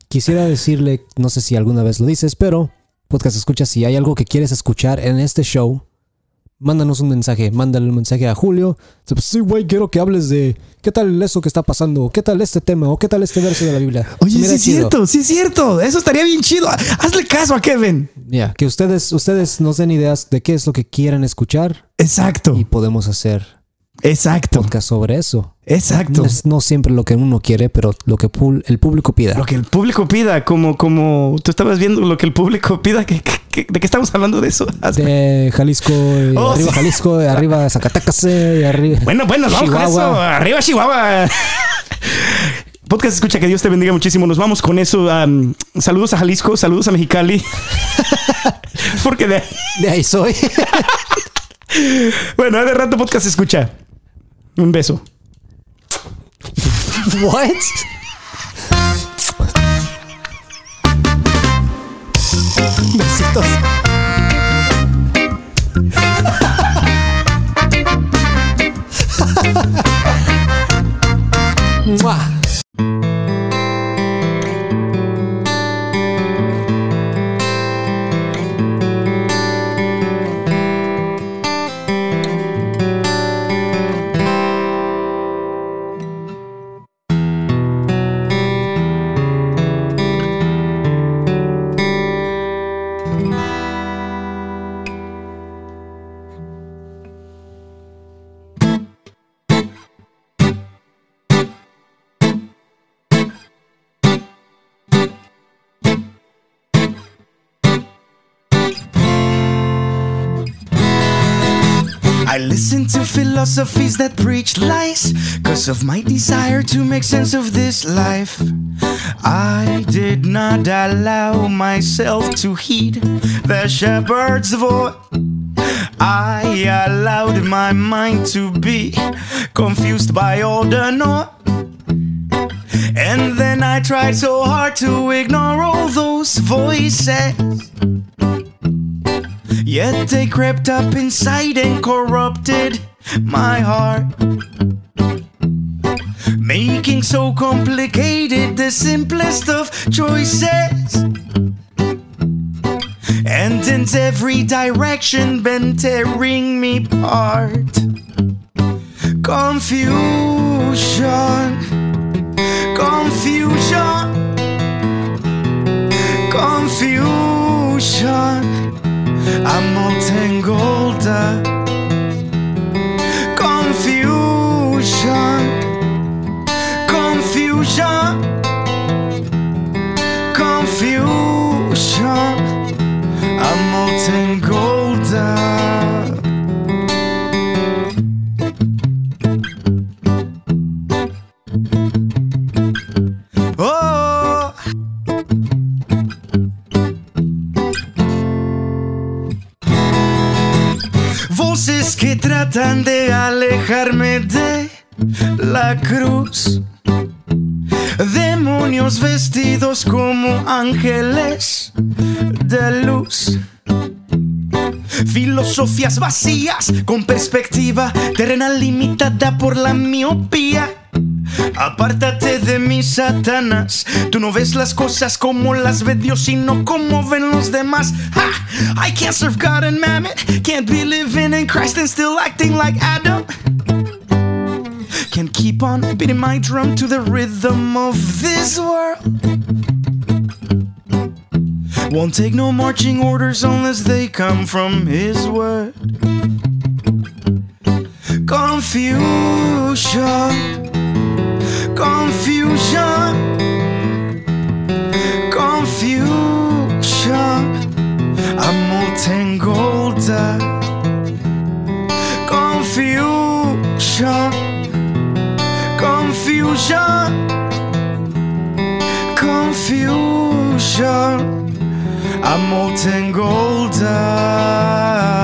quisiera decirle, no sé si alguna vez lo dices, pero podcast escucha, si hay algo que quieres escuchar en este show, mándanos un mensaje, mándale un mensaje a Julio. Pues, Sí, güey, quiero que hables de qué tal eso que está pasando, qué tal este tema, o qué tal este verso de la Biblia. Oye, sí es cierto, sí es cierto. Eso estaría bien chido. Hazle caso a Kevin. Ya, que ustedes, ustedes nos den ideas de qué es lo que quieren escuchar Exacto, y podemos hacer exacto, podcast sobre eso. exacto. No es no siempre lo que uno quiere, pero lo que el público pida. Lo que el público pida, como, como tú estabas viendo lo que el público pida, que, que- que- ¿de qué estamos hablando de eso? De Jalisco, y Oh, arriba sí. Jalisco, y arriba Zacatecas, y arriba. Bueno, bueno, vamos con eso. Chihuahua. Arriba, Chihuahua. Podcast escucha que Dios te bendiga muchísimo. Nos vamos con eso. Saludos a Jalisco, saludos a Mexicali. Porque de De ahí soy. bueno, de rato podcast escucha. Un beso. What? Besitos. Mua. Listen to philosophies that preach lies Cause of my desire to make sense of this life. I did not allow myself to heed the shepherd's voice. I allowed my mind to be confused by all the noise. And then I tried so hard to ignore all those voices Yet they crept up inside and corrupted my heart. Making so complicated the simplest of choices. And in every direction been tearing me apart. Confusion, confusion, confusion. I'm all tangled Vacías con perspectiva terrenal limitada por la miopía. Apártate de mí, Satanás. Tú no ves las cosas como las ve Dios, sino como ven los demás. I can't serve God and mammon. Can't be living in Christ and still acting like Adam. Can't keep on beating my drum to the rhythm of this world. Won't take no marching orders unless they come from His word. Confusion, confusion, confusion. I'm molten gold. Uh. Confusion, confusion, confusion. I'm molten gold. Dust.